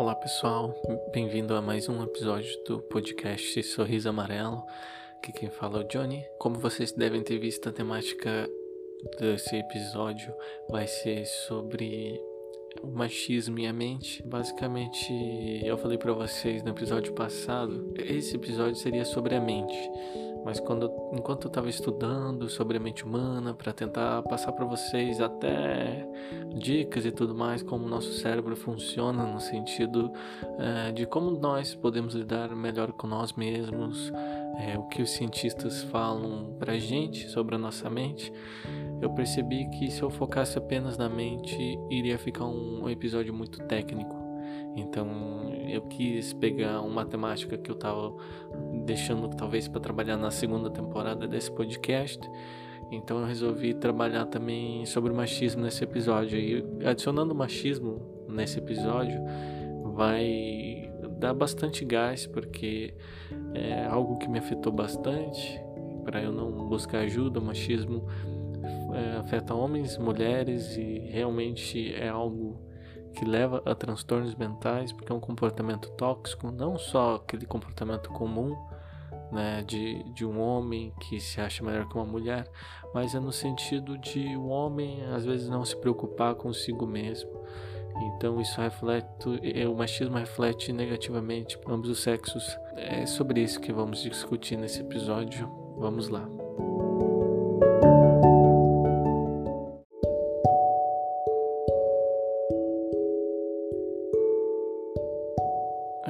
Olá pessoal, bem-vindo a mais um episódio do podcast Sorriso Amarelo. Aqui quem fala é o Johnny. Como vocês devem ter visto, a temática desse episódio vai ser sobre o machismo e a mente. Basicamente, eu falei para vocês no episódio passado, esse episódio seria sobre a mente. Mas quando, enquanto eu estava estudando sobre a mente humana para tentar passar para vocês até dicas e tudo mais como o nosso cérebro funciona no sentido é, de como nós podemos lidar melhor com nós mesmos, é, o que os cientistas falam para gente sobre a nossa mente, eu percebi que se eu focasse apenas na mente iria ficar um episódio muito técnico. Então eu quis pegar uma temática que eu estava deixando talvez para trabalhar na segunda temporada desse podcast. Então eu resolvi trabalhar também sobre machismo nesse episódio. E adicionando machismo nesse episódio vai dar bastante gás, porque é algo que me afetou bastante. Para eu não buscar ajuda, o machismo é, afeta homens, mulheres e realmente é algo que leva a transtornos mentais, porque é um comportamento tóxico, não só aquele comportamento comum né, de, de um homem que se acha melhor que uma mulher, mas é no sentido de o um homem às vezes não se preocupar consigo mesmo. Então isso reflete, o machismo reflete negativamente ambos os sexos. É sobre isso que vamos discutir nesse episódio. Vamos lá.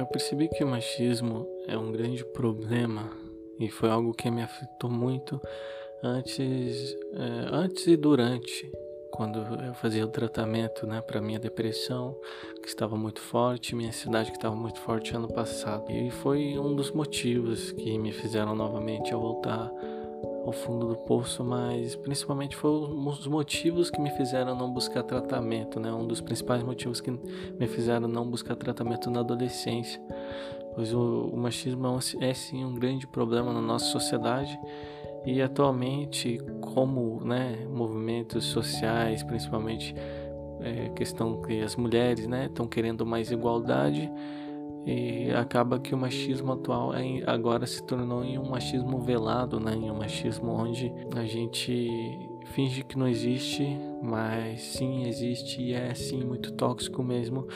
Percebi que o machismo é um grande problema e foi algo que me afetou muito antes, é, antes e durante, quando eu fazia o tratamento né, para minha depressão, que estava muito forte, minha ansiedade que estava muito forte ano passado. E foi um dos motivos que me fizeram novamente a voltar ao fundo do poço, mas principalmente foi um dos motivos que me fizeram não buscar tratamento, né? Um dos principais motivos que me fizeram não buscar tratamento na adolescência, pois o, o machismo é, é sim um grande problema na nossa sociedade e atualmente, como, né, movimentos sociais, principalmente é, questão que as mulheres, né, estão querendo mais igualdade e acaba que o machismo atual é, agora se tornou em um machismo velado, né? Em um machismo onde a gente finge que não existe, mas sim existe e é sim muito tóxico mesmo.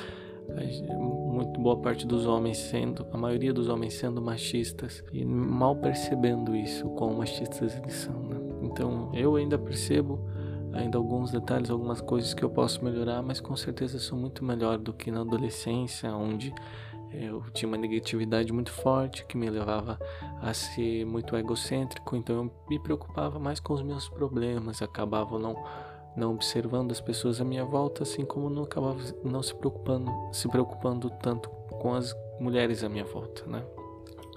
Muito boa parte dos homens sendo, a maioria dos homens sendo machistas e mal percebendo isso, quão machistas eles são. Né? Então eu ainda percebo ainda alguns detalhes, algumas coisas que eu posso melhorar, mas com certeza sou muito melhor do que na adolescência, onde eu tinha uma negatividade muito forte que me levava a ser muito egocêntrico, então eu me preocupava mais com os meus problemas, acabava não não observando as pessoas à minha volta, assim como não acabava não se preocupando, se preocupando tanto com as mulheres à minha volta, né?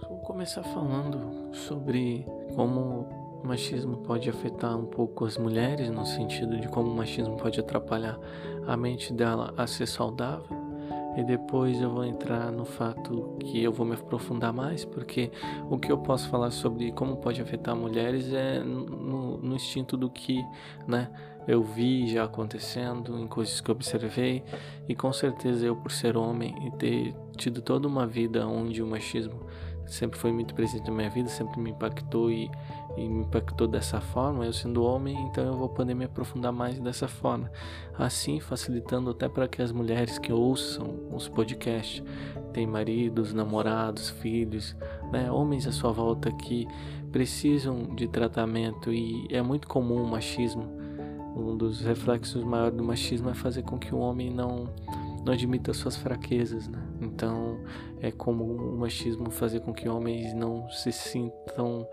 Vou começar falando sobre como o machismo pode afetar um pouco as mulheres, no sentido de como o machismo pode atrapalhar a mente dela a ser saudável e depois eu vou entrar no fato que eu vou me aprofundar mais, porque o que eu posso falar sobre como pode afetar mulheres é no, no instinto do que, né, eu vi já acontecendo, em coisas que observei, e com certeza eu, por ser homem e ter tido toda uma vida onde o machismo sempre foi muito presente na minha vida, sempre me impactou e, e, me impactou dessa forma. Eu sendo homem, então eu vou poder me aprofundar mais dessa forma. Assim, facilitando até para que as mulheres que ouçam os podcasts, têm maridos, namorados, filhos, né, homens à sua volta que precisam de tratamento e é muito comum o machismo. Um dos reflexos maiores do machismo é fazer com que o homem não não admita suas fraquezas, né? Então é como o machismo fazer com que homens não se sintam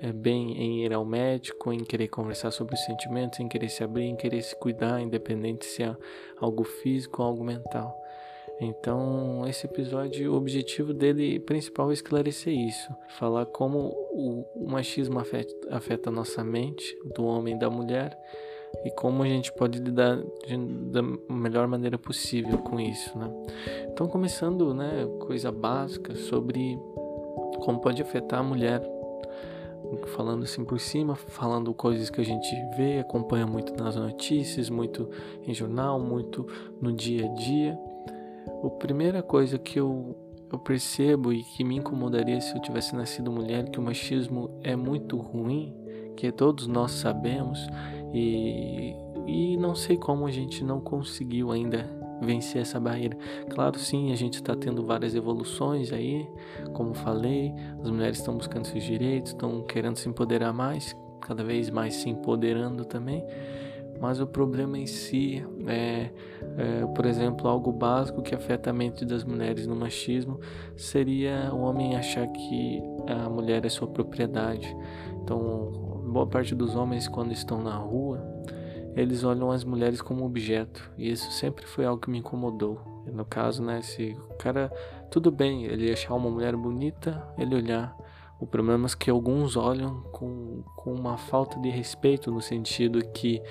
é, bem em ir ao médico, em querer conversar sobre os sentimentos, em querer se abrir, em querer se cuidar, independente se é algo físico ou algo mental. Então, esse episódio, o objetivo dele principal é esclarecer isso, falar como o, o machismo afeta, afeta a nossa mente, do homem e da mulher, e como a gente pode lidar de, da melhor maneira possível com isso, né? Então, começando, né, coisa básica sobre como pode afetar a mulher, falando assim por cima, falando coisas que a gente vê, acompanha muito nas notícias, muito em jornal, muito no dia a dia. a primeira coisa que eu, eu percebo e que me incomodaria se eu tivesse nascido mulher, que o machismo é muito ruim, que todos nós sabemos, e, e não sei como a gente não conseguiu ainda vencer essa barreira. Claro, sim, a gente está tendo várias evoluções aí, como falei, as mulheres estão buscando seus direitos, estão querendo se empoderar mais, cada vez mais se empoderando também. Mas o problema em si é, é, por exemplo, algo básico que afeta a mente das mulheres no machismo seria o homem achar que a mulher é sua propriedade. Então, boa parte dos homens, quando estão na rua, eles olham as mulheres como objeto. E isso sempre foi algo que me incomodou. No caso, né, se o cara, tudo bem, ele achar uma mulher bonita, ele olhar. O problema é que alguns olham com, com uma falta de respeito, no sentido que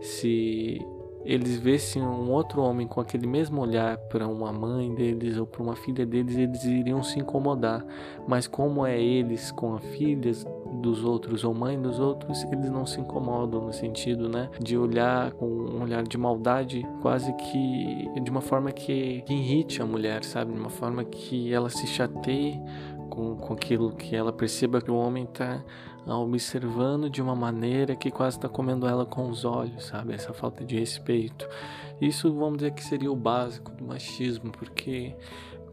se eles vissem um outro homem com aquele mesmo olhar para uma mãe deles ou para uma filha deles, eles iriam se incomodar. Mas como é eles com as filhas dos outros ou mãe dos outros, eles não se incomodam no sentido, né, de olhar com um olhar de maldade, quase que de uma forma que, que irrite a mulher, sabe, de uma forma que ela se chateie com, com aquilo que ela perceba que o homem está observando de uma maneira que quase está comendo ela com os olhos, sabe? Essa falta de respeito. Isso, vamos dizer que seria o básico do machismo, porque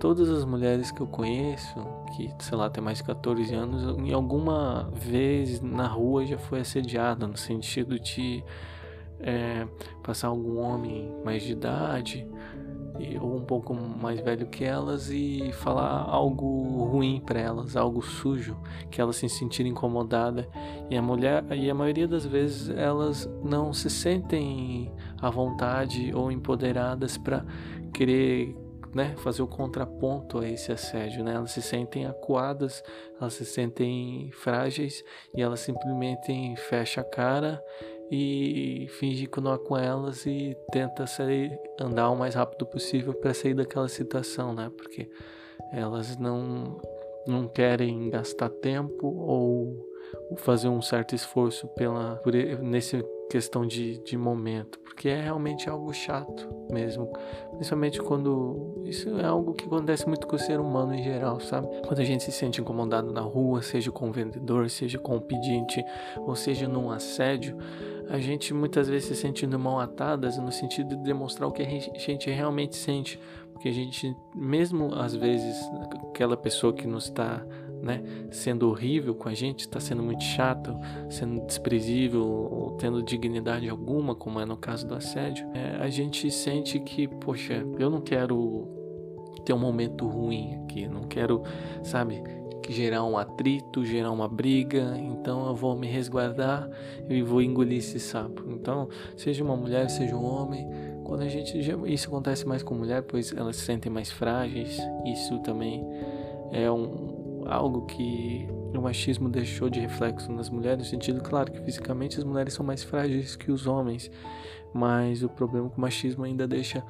todas as mulheres que eu conheço, que sei lá, tem mais de 14 anos, em alguma vez na rua já foi assediada, no sentido de é, passar algum homem mais de idade ou um pouco mais velho que elas e falar algo ruim para elas, algo sujo, que elas se sentirem incomodadas. E a mulher, e a maioria das vezes elas não se sentem à vontade ou empoderadas para querer né, fazer o contraponto a esse assédio, né? Elas se sentem acuadas, elas se sentem frágeis e elas simplesmente fecham a cara e finge que não é com elas e tenta sair, andar o mais rápido possível para sair daquela situação, né? Porque elas não não querem gastar tempo ou fazer um certo esforço pela por, nesse questão de, de momento, porque é realmente algo chato mesmo, principalmente quando isso é algo que acontece muito com o ser humano em geral, sabe? Quando a gente se sente incomodado na rua, seja com o vendedor, seja com o pedinte, ou seja num assédio, a gente muitas vezes se sentindo mal atadas no sentido de demonstrar o que a gente realmente sente, porque a gente, mesmo às vezes, aquela pessoa que nos está né, sendo horrível com a gente, está sendo muito chato, sendo desprezível, ou tendo dignidade alguma, como é no caso do assédio, é, a gente sente que, poxa, eu não quero ter um momento ruim aqui, não quero, sabe, gerar um atrito, gerar uma briga, então eu vou me resguardar e vou engolir esse sapo. Então, seja uma mulher, seja um homem, quando a gente isso acontece mais com mulher, pois elas se sentem mais frágeis. Isso também é um algo que o machismo deixou de reflexo nas mulheres, no sentido claro que fisicamente as mulheres são mais frágeis que os homens, mas o problema que o machismo ainda deixa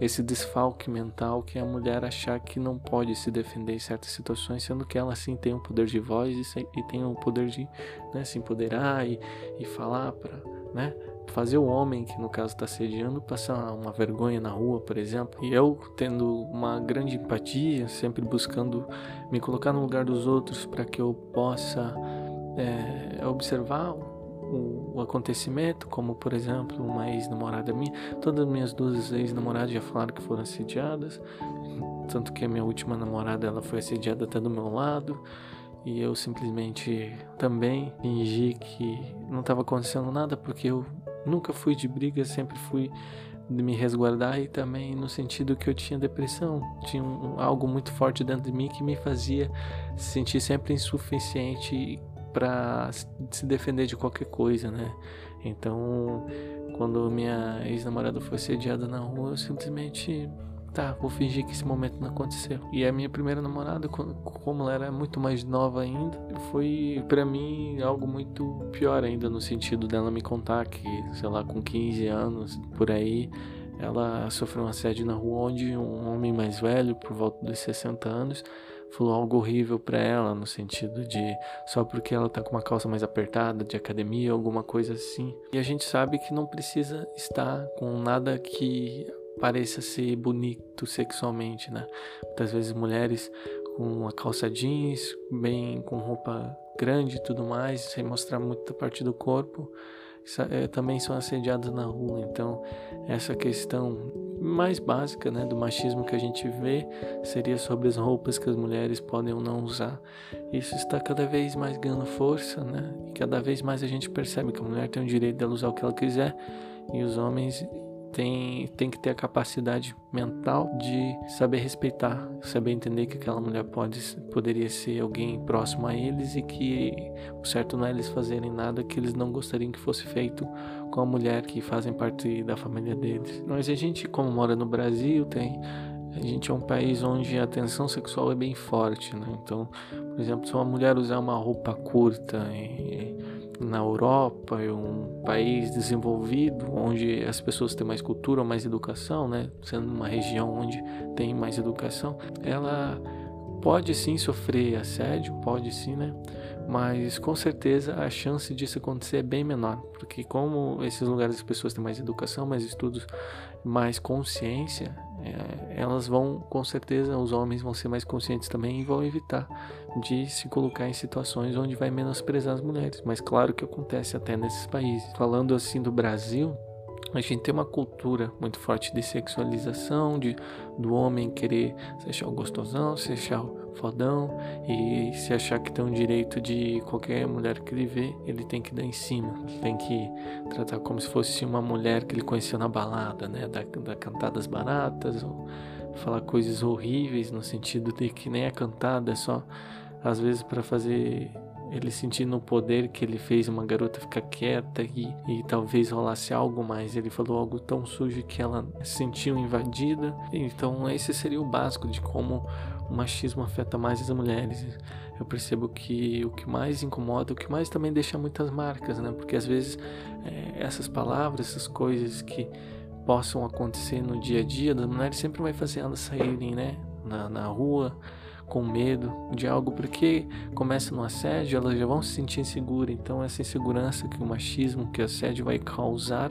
esse desfalque mental que é a mulher achar que não pode se defender em certas situações, sendo que ela sim tem o poder de voz e, e tem o poder de né, se empoderar e, e falar para né, fazer o homem, que no caso está sediando, passar uma vergonha na rua, por exemplo. E eu tendo uma grande empatia, sempre buscando me colocar no lugar dos outros para que eu possa é, observar o, o, acontecimento, como por exemplo uma ex-namorada minha. Todas as minhas duas ex-namoradas já falaram que foram assediadas, tanto que a minha última namorada ela foi assediada até do meu lado e eu simplesmente também fingi que não estava acontecendo nada porque eu nunca fui de briga, sempre fui de me resguardar e também no sentido que eu tinha depressão, tinha um, algo muito forte dentro de mim que me fazia se sentir sempre insuficiente para se defender de qualquer coisa, né? Então, quando minha ex-namorada foi sediada na rua, eu simplesmente tá, vou fingir que esse momento não aconteceu. E a minha primeira namorada, como ela era muito mais nova ainda, foi para mim algo muito pior ainda no sentido dela me contar que, sei lá, com 15 anos por aí, ela sofreu um assédio na rua onde um homem mais velho, por volta dos 60 anos, falou algo horrível para ela, no sentido de só porque ela tá com uma calça mais apertada de academia, alguma coisa assim. E a gente sabe que não precisa estar com nada que pareça ser bonito sexualmente, né? Muitas vezes mulheres com uma calça jeans, bem com roupa grande e tudo mais, sem mostrar muita parte do corpo, é, também são assediadas na rua. Então, essa questão mais básica né, do machismo que a gente vê seria sobre as roupas que as mulheres podem ou não usar. Isso está cada vez mais ganhando força, né? E cada vez mais a gente percebe que a mulher tem o direito de usar o que ela quiser e os homens tem, tem que ter a capacidade mental de saber respeitar, saber entender que aquela mulher pode, poderia ser alguém próximo a eles e que o certo não é eles fazerem nada que eles não gostariam que fosse feito com a mulher que fazem parte da família deles. Mas a gente, como mora no Brasil, tem a gente é um país onde a tensão sexual é bem forte, né? Então, por exemplo, se uma mulher usar uma roupa curta e, na Europa, um país desenvolvido, onde as pessoas têm mais cultura, mais educação, né? Sendo uma região onde tem mais educação, ela pode sim sofrer assédio, pode sim, né? Mas com certeza a chance disso acontecer é bem menor, porque como esses lugares as pessoas têm mais educação, mais estudos, mais consciência, é, elas vão, com certeza, os homens vão ser mais conscientes também e vão evitar de se colocar em situações onde vai menosprezar as mulheres. Mas claro que acontece até nesses países. Falando assim do Brasil, a gente tem uma cultura muito forte de sexualização, de do homem querer se achar o gostosão, se achar o fodão e se achar que tem o direito de qualquer mulher que ele vê, ele tem que dar em cima, tem que tratar como se fosse uma mulher que ele conheceu na balada, né, da, da cantadas baratas, ou falar coisas horríveis no sentido de que nem é cantada, é só às vezes para fazer ele sentindo o poder que ele fez uma garota ficar quieta e, e talvez rolasse algo mais. Ele falou algo tão sujo que ela se sentiu invadida. Então, esse seria o básico de como o machismo afeta mais as mulheres. Eu percebo que o que mais incomoda, o que mais também deixa muitas marcas, né? Porque às vezes é, essas palavras, essas coisas que possam acontecer no dia a dia das mulheres sempre vai fazer elas saírem, né? Na, na rua com medo de algo, porque começa no assédio, elas já vão se sentir inseguras. Então, essa insegurança que o machismo, que o assédio vai causar,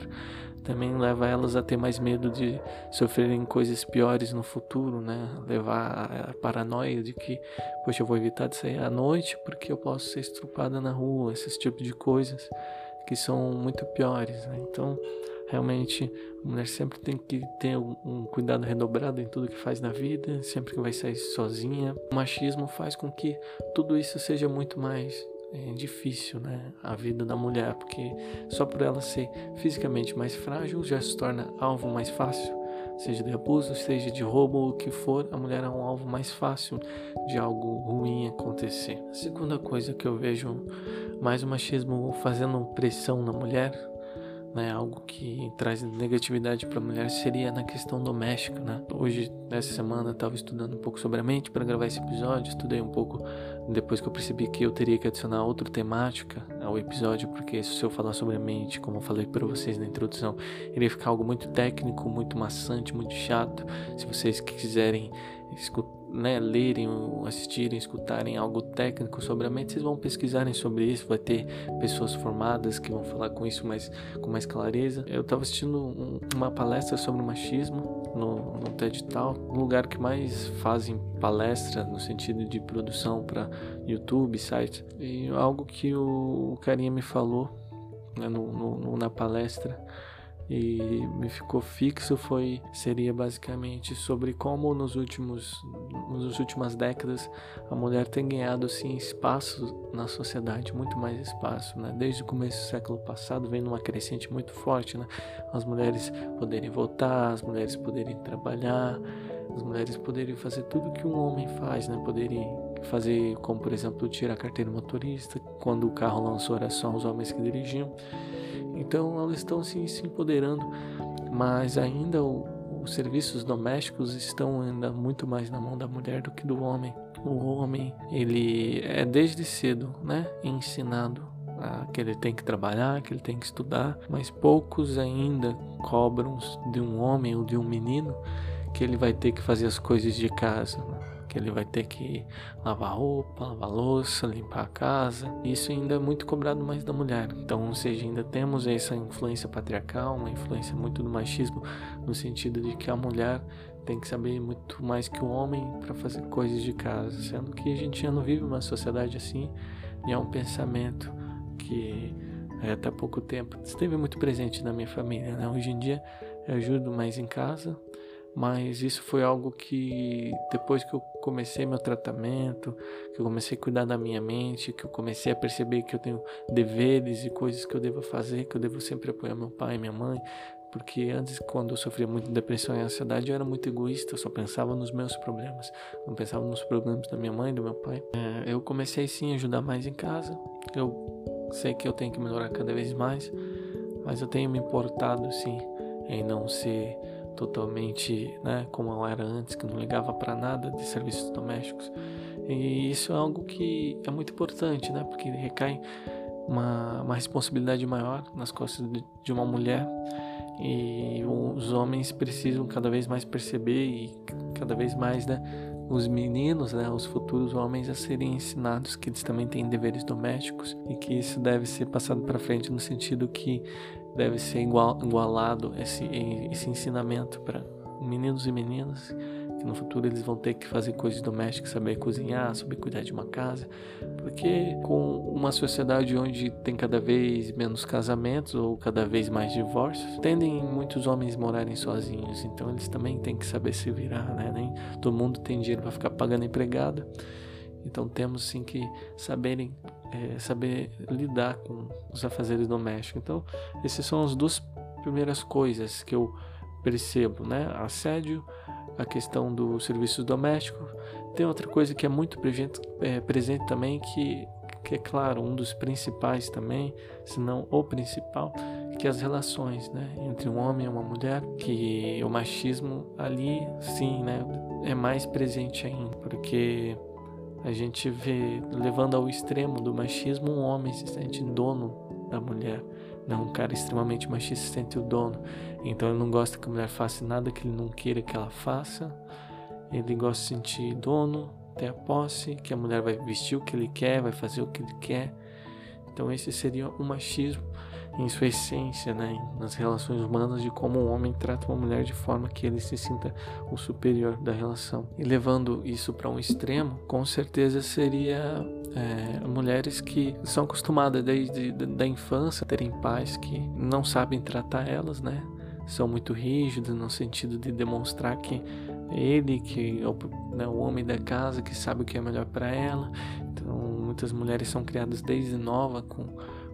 também leva elas a ter mais medo de sofrerem coisas piores no futuro, né? Levar a paranoia de que, poxa, eu vou evitar de sair à noite porque eu posso ser estrupada na rua, esses tipos de coisas que são muito piores, né? Então, Realmente, a mulher sempre tem que ter um, cuidado redobrado em tudo que faz na vida, sempre que vai sair sozinha. O machismo faz com que tudo isso seja muito mais é, difícil, né? A vida da mulher, porque só por ela ser fisicamente mais frágil já se torna alvo mais fácil. Seja de abuso, seja de roubo, ou o que for, a mulher é um alvo mais fácil de algo ruim acontecer. A segunda coisa que eu vejo mais o machismo fazendo pressão na mulher né, algo que traz negatividade para a mulher seria na questão doméstica, né? Hoje, nessa semana, estava estudando um pouco sobre a mente para gravar esse episódio, estudei um pouco depois que eu percebi que eu teria que adicionar outra temática ao episódio, porque se eu falar sobre a mente, como eu falei para vocês na introdução, iria ficar algo muito técnico, muito maçante, muito chato. Se vocês quiserem escutar né, lerem, assistirem, escutarem algo técnico sobre a mente, vocês vão pesquisarem sobre isso, vai ter pessoas formadas que vão falar com isso mais, com mais clareza. Eu estava assistindo um, uma palestra sobre machismo no, no TED Tal, um lugar que mais fazem palestra no sentido de produção para YouTube, site, e algo que o, o carinha me falou né, no, no, na palestra e me ficou fixo foi seria basicamente sobre como nos últimos nas últimas décadas a mulher tem ganhado assim espaço na sociedade muito mais espaço né? Desde o começo do século passado vem numa crescente muito forte né? As mulheres poderem votar as mulheres poderem trabalhar as mulheres poderem fazer tudo que um homem faz né? Poderem fazer como por exemplo tirar a carteira motorista quando o carro lançou era só os homens que dirigiam então elas estão assim, se empoderando, mas ainda o, os serviços domésticos estão ainda muito mais na mão da mulher do que do homem. O homem, ele é desde cedo, né, ensinado a, que ele tem que trabalhar, que ele tem que estudar, mas poucos ainda cobram de um homem ou de um menino que ele vai ter que fazer as coisas de casa. Né? Que ele vai ter que lavar roupa, lavar louça, limpar a casa. Isso ainda é muito cobrado mais da mulher. Então, ou seja, ainda temos essa influência patriarcal, uma influência muito do machismo, no sentido de que a mulher tem que saber muito mais que o homem para fazer coisas de casa, sendo que a gente já não vive uma sociedade assim, e é um pensamento que até pouco tempo esteve muito presente na minha família. Né? Hoje em dia eu ajudo mais em casa, mas isso foi algo que depois que eu comecei meu tratamento, que eu comecei a cuidar da minha mente, que eu comecei a perceber que eu tenho deveres e coisas que eu devo fazer, que eu devo sempre apoiar meu pai e minha mãe, porque antes, quando eu sofria muito de depressão e ansiedade, eu era muito egoísta, eu só pensava nos meus problemas, não pensava nos problemas da minha mãe, do meu pai. É, eu comecei sim a ajudar mais em casa. Eu sei que eu tenho que melhorar cada vez mais, mas eu tenho me importado sim em não ser totalmente, né, como eu era antes, que não ligava para nada de serviços domésticos. E isso é algo que é muito importante, né, porque recai uma, uma responsabilidade maior nas costas de, de uma mulher e os homens precisam cada vez mais perceber e cada vez mais, né, os meninos, né, os futuros homens a serem ensinados que eles também têm deveres domésticos e que isso deve ser passado para frente no sentido que deve ser igual, igualado esse, esse ensinamento para meninos e meninas que no futuro eles vão ter que fazer coisas domésticas, saber cozinhar, saber cuidar de uma casa, porque com uma sociedade onde tem cada vez menos casamentos ou cada vez mais divórcios, tendem muitos homens morarem sozinhos, então eles também têm que saber se virar, né? Nem todo mundo tem dinheiro para ficar pagando empregada. Então temos sim que saberem é, saber lidar com os afazeres domésticos. Então, essas são as duas primeiras coisas que eu percebo, né? Assédio, a questão do serviço doméstico. Tem outra coisa que é muito presente, é, presente também, que, que é claro, um dos principais também, se não o principal, que é as relações, né? Entre um homem e uma mulher, que o machismo ali, sim, né? É mais presente ainda, porque a gente vê, levando ao extremo do machismo, um homem se sente dono da mulher. Não, um cara extremamente machista se sente o dono. Então ele não gosta que a mulher faça nada que ele não queira que ela faça. Ele gosta de sentir dono, ter a posse, que a mulher vai vestir o que ele quer, vai fazer o que ele quer. Então esse seria o machismo em sua essência, né, nas relações humanas, de como um homem trata uma mulher de forma que ele se sinta o superior da relação. E levando isso para um extremo, com certeza seria é, mulheres que são acostumadas desde da infância a terem pais que não sabem tratar elas, né? São muito rígidos no sentido de demonstrar que ele que é né, o homem da casa que sabe o que é melhor para ela. Então muitas mulheres são criadas desde nova com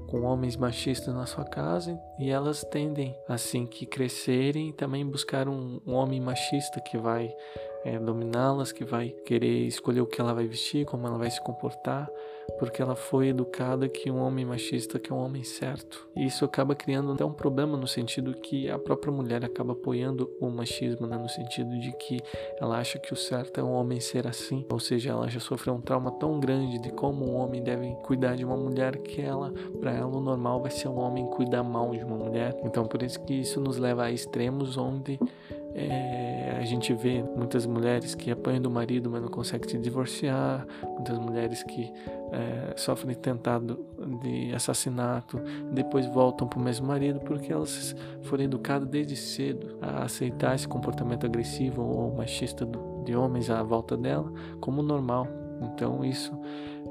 com homens machistas na sua casa e elas tendem assim que crescerem também buscar um, um homem machista que vai é, dominá-las, que vai querer escolher o que ela vai vestir, como ela vai se comportar, porque ela foi educada que um homem machista que é um homem certo. E isso acaba criando até um problema no sentido que a própria mulher acaba apoiando o machismo, né? no sentido de que ela acha que o certo é um homem ser assim, ou seja, ela já sofreu um trauma tão grande de como um homem deve cuidar de uma mulher que ela, para ela o normal vai ser um homem cuidar mal de uma mulher. Então por isso que isso nos leva a extremos onde é, a gente vê muitas mulheres que apanham do marido, mas não conseguem se divorciar, muitas mulheres que é, sofrem tentado de assassinato, depois voltam para o mesmo marido porque elas foram educadas desde cedo a aceitar esse comportamento agressivo ou machista de homens à volta dela como normal. Então isso,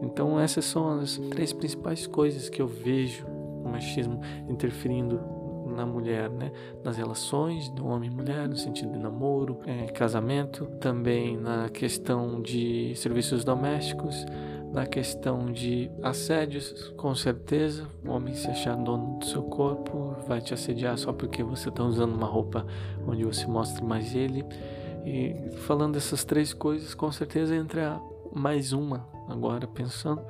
então essas são as três principais coisas que eu vejo o machismo interferindo na mulher, né? Nas relações do homem e mulher, no sentido de namoro, é, casamento, também na questão de serviços domésticos, na questão de assédios, com certeza, o homem se achar dono do seu corpo vai te assediar só porque você está usando uma roupa onde você mostra mais ele. E falando dessas três coisas, com certeza entra mais uma agora pensando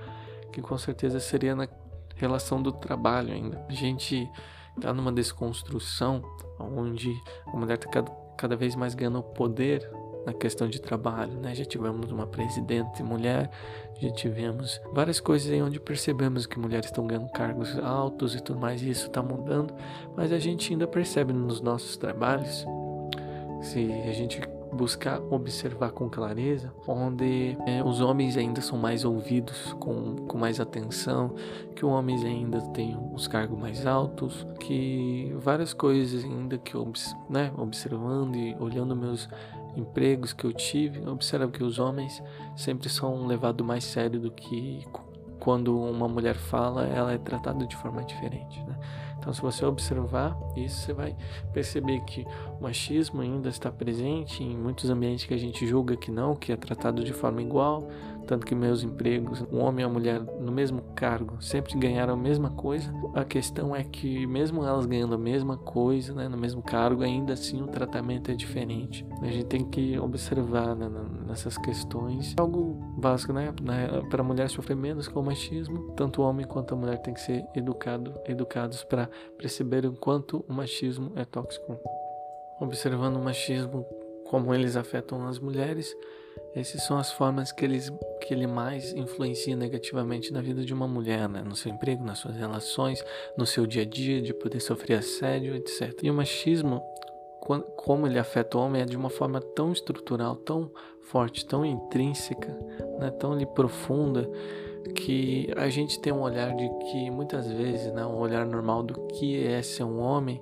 que com certeza seria na relação do trabalho ainda. A gente está numa desconstrução onde a mulher está cada, cada vez mais ganhando poder na questão de trabalho, né? Já tivemos uma presidente mulher, já tivemos várias coisas aí onde percebemos que mulheres estão ganhando cargos altos e tudo mais, e isso está mudando, mas a gente ainda percebe nos nossos trabalhos, se a gente buscar observar com clareza, onde é, os homens ainda são mais ouvidos com, com mais atenção, que os homens ainda têm os cargos mais altos, que várias coisas ainda que eu, né, observando e olhando meus empregos que eu tive, observo que os homens sempre são levados mais sério do que quando uma mulher fala, ela é tratada de forma diferente, né? Então, se você observar isso, você vai perceber que o machismo ainda está presente em muitos ambientes que a gente julga que não, que é tratado de forma igual, tanto que meus empregos, um homem e uma mulher no mesmo cargo, sempre ganharam a mesma coisa. A questão é que mesmo elas ganhando a mesma coisa, né, no mesmo cargo, ainda assim o tratamento é diferente. A gente tem que observar né, nessas questões algo básico, né, né para a mulher sofrer menos com o machismo, tanto o homem quanto a mulher tem que ser educado, educados para perceber o quanto o machismo é tóxico. Observando o machismo como eles afetam as mulheres, essas são as formas que, que ele mais influencia negativamente na vida de uma mulher, né? no seu emprego, nas suas relações, no seu dia a dia, de poder sofrer assédio, etc. E o machismo, como ele afeta o homem, é de uma forma tão estrutural, tão forte, tão intrínseca, né? tão ali, profunda, que a gente tem um olhar de que muitas vezes, né? um olhar normal do que é ser um homem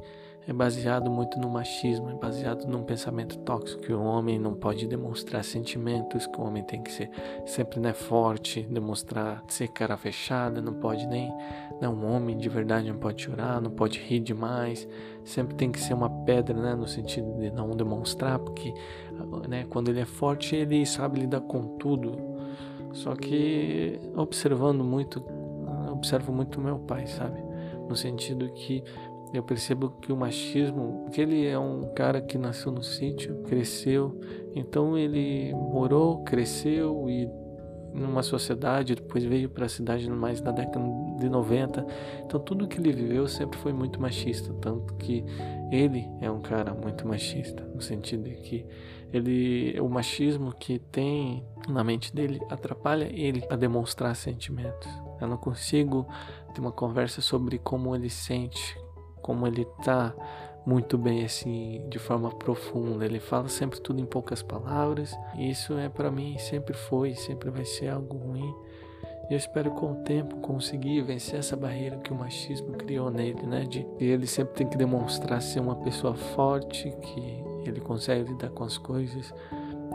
é baseado muito no machismo, é baseado num pensamento tóxico que o homem não pode demonstrar sentimentos, que o homem tem que ser sempre né, forte, demonstrar ser cara fechada, não pode nem, né, um homem de verdade não pode chorar, não pode rir demais, sempre tem que ser uma pedra, né, no sentido de não demonstrar, porque né, quando ele é forte ele sabe lidar com tudo. Só que observando muito, observo muito meu pai, sabe? No sentido que eu percebo que o machismo, que ele é um cara que nasceu no sítio, cresceu, então ele morou, cresceu e numa sociedade, depois veio para a cidade mais na década de 90. Então tudo que ele viveu sempre foi muito machista, tanto que ele é um cara muito machista, no sentido de que ele o machismo que tem na mente dele atrapalha ele a demonstrar sentimentos. Eu não consigo ter uma conversa sobre como ele sente, como ele tá muito bem assim, de forma profunda. Ele fala sempre tudo em poucas palavras. E isso é para mim sempre foi, sempre vai ser algo ruim. Eu espero com o tempo conseguir vencer essa barreira que o machismo criou nele, né? De ele sempre tem que demonstrar ser uma pessoa forte, que ele consegue lidar com as coisas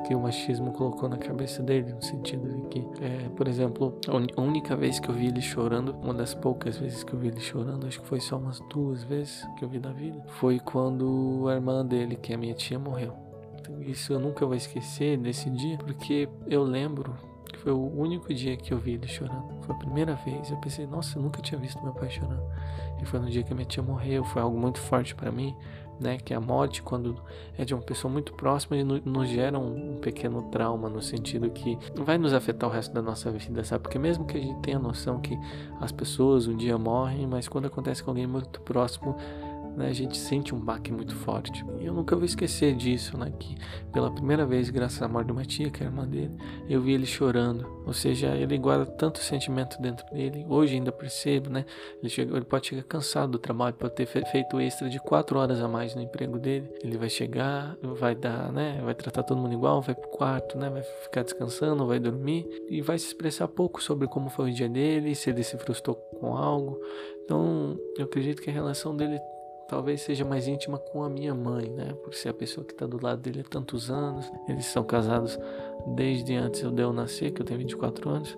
que o machismo colocou na cabeça dele, no sentido de que, é, por exemplo, a única vez que eu vi ele chorando, uma das poucas vezes que eu vi ele chorando, acho que foi só umas duas vezes que eu vi na vida, foi quando a irmã dele, que é a minha tia, morreu. Então, isso eu nunca vou esquecer desse dia, porque eu lembro que foi o único dia que eu vi ele chorando. Foi a primeira vez. Eu pensei, nossa, eu nunca tinha visto meu pai chorando. E foi no dia que minha tia morreu. Foi algo muito forte para mim, né? Que a morte, quando é de uma pessoa muito próxima, nos gera um, pequeno trauma, no sentido que vai nos afetar o resto da nossa vida, sabe? Porque mesmo que a gente tenha a noção que as pessoas um dia morrem, mas quando acontece com alguém muito próximo, né, a gente sente um baque muito forte. E eu nunca vou esquecer disso, né, que pela primeira vez, graças à morte de uma tia, que é a irmã dele, eu vi ele chorando. Ou seja, ele guarda tanto sentimento dentro dele. Hoje ainda percebo, né, ele, chega, ele pode chegar cansado do trabalho, pode ter feito extra de quatro horas a mais no emprego dele. Ele vai chegar, vai dar, né, vai tratar todo mundo igual, vai pro quarto, né, vai ficar descansando, vai dormir e vai se expressar pouco sobre como foi o dia dele, se ele se frustrou com algo. Então, eu acredito que a relação dele talvez seja mais íntima com a minha mãe, né? Por ser a pessoa que está do lado dele há tantos anos. Eles são casados desde antes de eu nascer, que eu tenho 24 anos.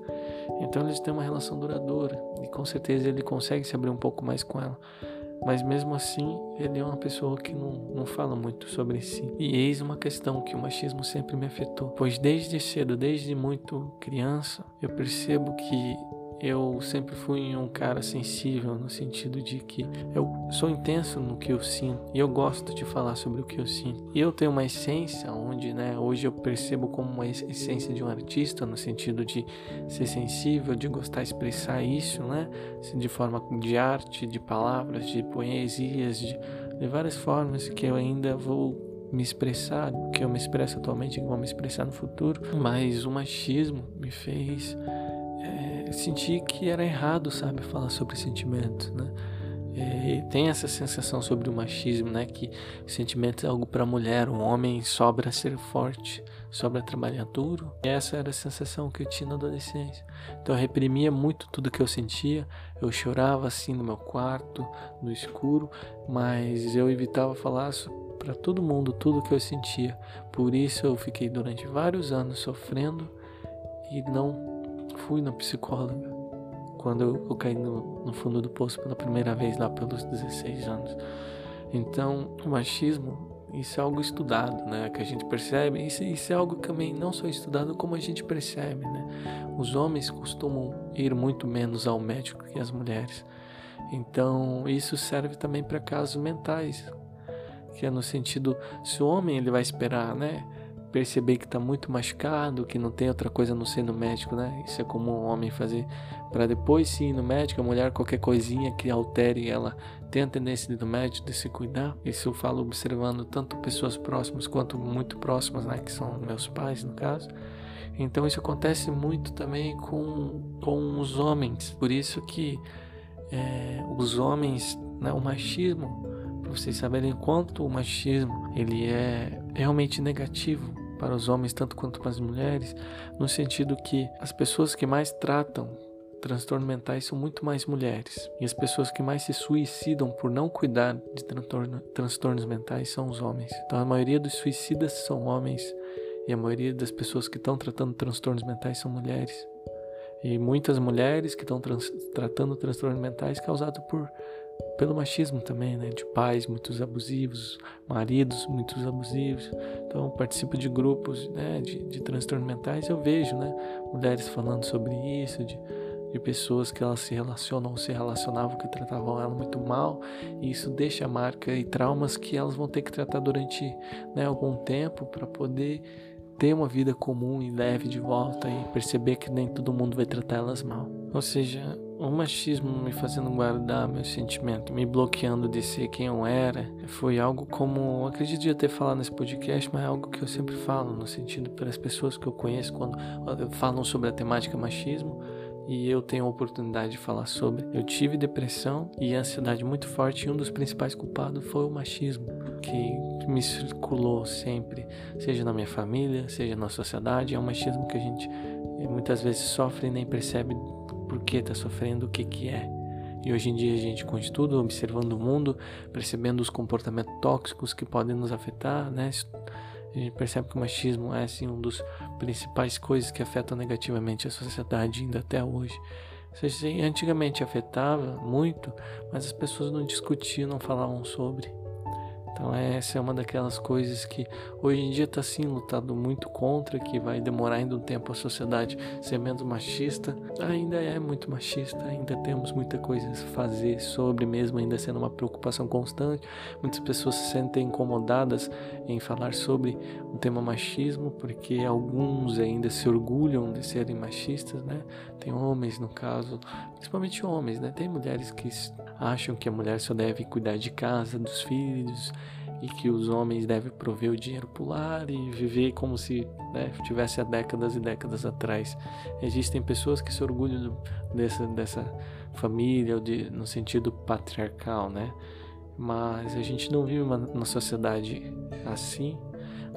Então eles têm uma relação duradoura e com certeza ele consegue se abrir um pouco mais com ela. Mas mesmo assim, ele é uma pessoa que não, não fala muito sobre si. E eis uma questão que o machismo sempre me afetou. Pois desde cedo, desde muito criança, eu percebo que eu sempre fui um cara sensível no sentido de que eu sou intenso no que eu sinto e eu gosto de falar sobre o que eu sinto. E eu tenho uma essência onde, né, hoje eu percebo como uma essência de um artista no sentido de ser sensível, de gostar de expressar isso, né, de forma de arte, de palavras, de poesias, de, de várias formas que eu ainda vou me expressar, que eu me expresso atualmente, que vou me expressar no futuro. Mas o machismo me fez é, senti que era errado, sabe, falar sobre sentimentos, né? é, tem essa sensação sobre o machismo, né? Que sentimento é algo para a mulher, o homem sobra ser forte, sobra trabalhar duro. E essa era a sensação que eu tinha na adolescência. Então eu reprimia muito tudo que eu sentia. Eu chorava assim no meu quarto, no escuro, mas eu evitava falar para todo mundo tudo que eu sentia. Por isso eu fiquei durante vários anos sofrendo e não fui na psicóloga quando eu, caí no, no, fundo do poço pela primeira vez lá pelos 16 anos. Então, o machismo, isso é algo estudado, né? Que a gente percebe. Isso, isso é algo também não só estudado, como a gente percebe, né? Os homens costumam ir muito menos ao médico que as mulheres. Então, isso serve também para casos mentais, que é no sentido, se o homem ele vai esperar, né? Perceber que está muito machucado, que não tem outra coisa no ser no médico, né? Isso é como um homem fazer para depois sim no médico, a mulher qualquer coisinha que altere ela tem a tendência de ir no médico de se cuidar. Isso eu falo observando tanto pessoas próximas quanto muito próximas, né, que são meus pais no caso. Então isso acontece muito também com, com os homens. Por isso que é, os homens, né, o machismo, para vocês saberem quanto o machismo ele é realmente negativo para os homens tanto quanto para as mulheres, no sentido que as pessoas que mais tratam transtornos mentais são muito mais mulheres. E as pessoas que mais se suicidam por não cuidar de transtorno, transtornos mentais são os homens. Então a maioria dos suicidas são homens e a maioria das pessoas que estão tratando transtornos mentais são mulheres. E muitas mulheres que estão trans, tratando transtornos mentais causados por pelo machismo também, né? De pais muitos abusivos, maridos muitos abusivos. Então, participo de grupos né? de, de transtornos mentais eu vejo, né? Mulheres falando sobre isso, de, de pessoas que elas se relacionam ou se relacionavam que tratavam ela muito mal. E isso deixa marca e traumas que elas vão ter que tratar durante né, algum tempo para poder ter uma vida comum e leve de volta e perceber que nem todo mundo vai tratar elas mal. Ou seja, o machismo me fazendo guardar meu sentimento, me bloqueando de ser quem eu era, foi algo como, acredito de ter falado nesse podcast, mas é algo que eu sempre falo, no sentido para as pessoas que eu conheço quando falam sobre a temática machismo, e eu tenho a oportunidade de falar sobre. Eu tive depressão e ansiedade muito forte e um dos principais culpados foi o machismo, que me circulou sempre, seja na minha família, seja na sociedade. É um machismo que a gente eh, muitas vezes sofre e nem percebe por que está sofrendo, o que, que é. E hoje em dia a gente com estudo, observando o mundo, percebendo os comportamentos tóxicos que podem nos afetar, né? A gente percebe que o machismo é assim um dos principais coisas que afetam negativamente a sociedade ainda até hoje. Seja, antigamente afetava muito, mas as pessoas não discutiam, não falavam sobre. Então essa é uma daquelas coisas que hoje em dia está sim lutado muito contra, que vai demorar ainda um tempo a sociedade ser menos machista. Ainda é muito machista, ainda temos muita coisa a fazer sobre, mesmo ainda sendo uma preocupação constante. Muitas pessoas se sentem incomodadas em falar sobre o tema machismo, porque alguns ainda se orgulham de serem machistas, né? Tem homens no caso, principalmente homens, né? Tem mulheres que acham que a mulher só deve cuidar de casa, dos filhos e que os homens devem prover o dinheiro pro lar e viver como se né, tivesse há décadas e décadas atrás. Existem pessoas que se orgulham dessa, dessa família de, no sentido patriarcal, né? Mas a gente não vive uma sociedade assim.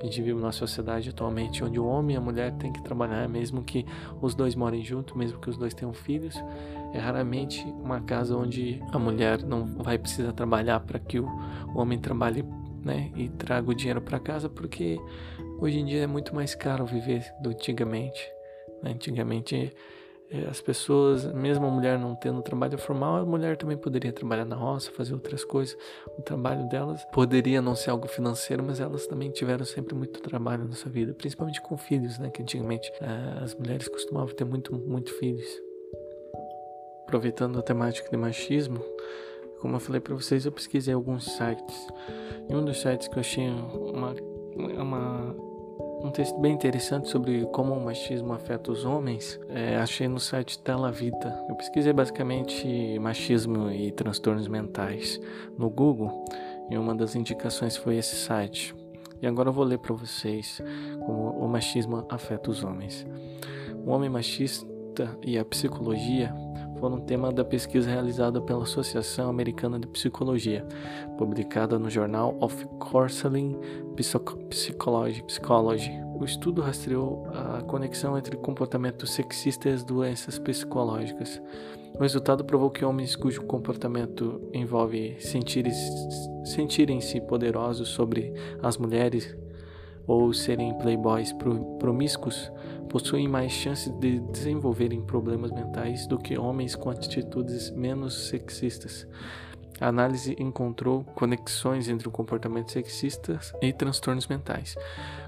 A gente vive uma sociedade atualmente onde o homem e a mulher têm que trabalhar, mesmo que os dois morem juntos, mesmo que os dois tenham filhos. É raramente uma casa onde a mulher não vai precisar trabalhar para que o, homem trabalhe né, e traga o dinheiro para casa, porque hoje em dia é muito mais caro viver do antigamente. Né? Antigamente as pessoas, mesmo a mulher não tendo trabalho formal, a mulher também poderia trabalhar na roça, fazer outras coisas. O trabalho delas poderia não ser algo financeiro, mas elas também tiveram sempre muito trabalho na sua vida, principalmente com filhos, né? Que antigamente é, as mulheres costumavam ter muito, muito filhos aproveitando a temática de machismo, como eu falei para vocês, eu pesquisei alguns sites. E um dos sites que eu achei uma, uma, um texto bem interessante sobre como o machismo afeta os homens, é, achei no site Tela Vida. Eu pesquisei basicamente machismo e transtornos mentais no Google e uma das indicações foi esse site. E agora eu vou ler para vocês como o machismo afeta os homens. O homem machista luta e a psicologia foram tema da pesquisa realizada pela Associação Americana de Psicologia, publicada no jornal Of Counseling Psychology. Psychology. O estudo rastreou a conexão entre comportamento sexista e as doenças psicológicas. O resultado provou que homens cujo comportamento envolve sentirem-se sentirem poderosos sobre as mulheres ou serem playboys promíscuos possuem mais chances de desenvolverem problemas mentais do que homens com atitudes menos sexistas. A análise encontrou conexões entre o comportamento sexista e transtornos mentais,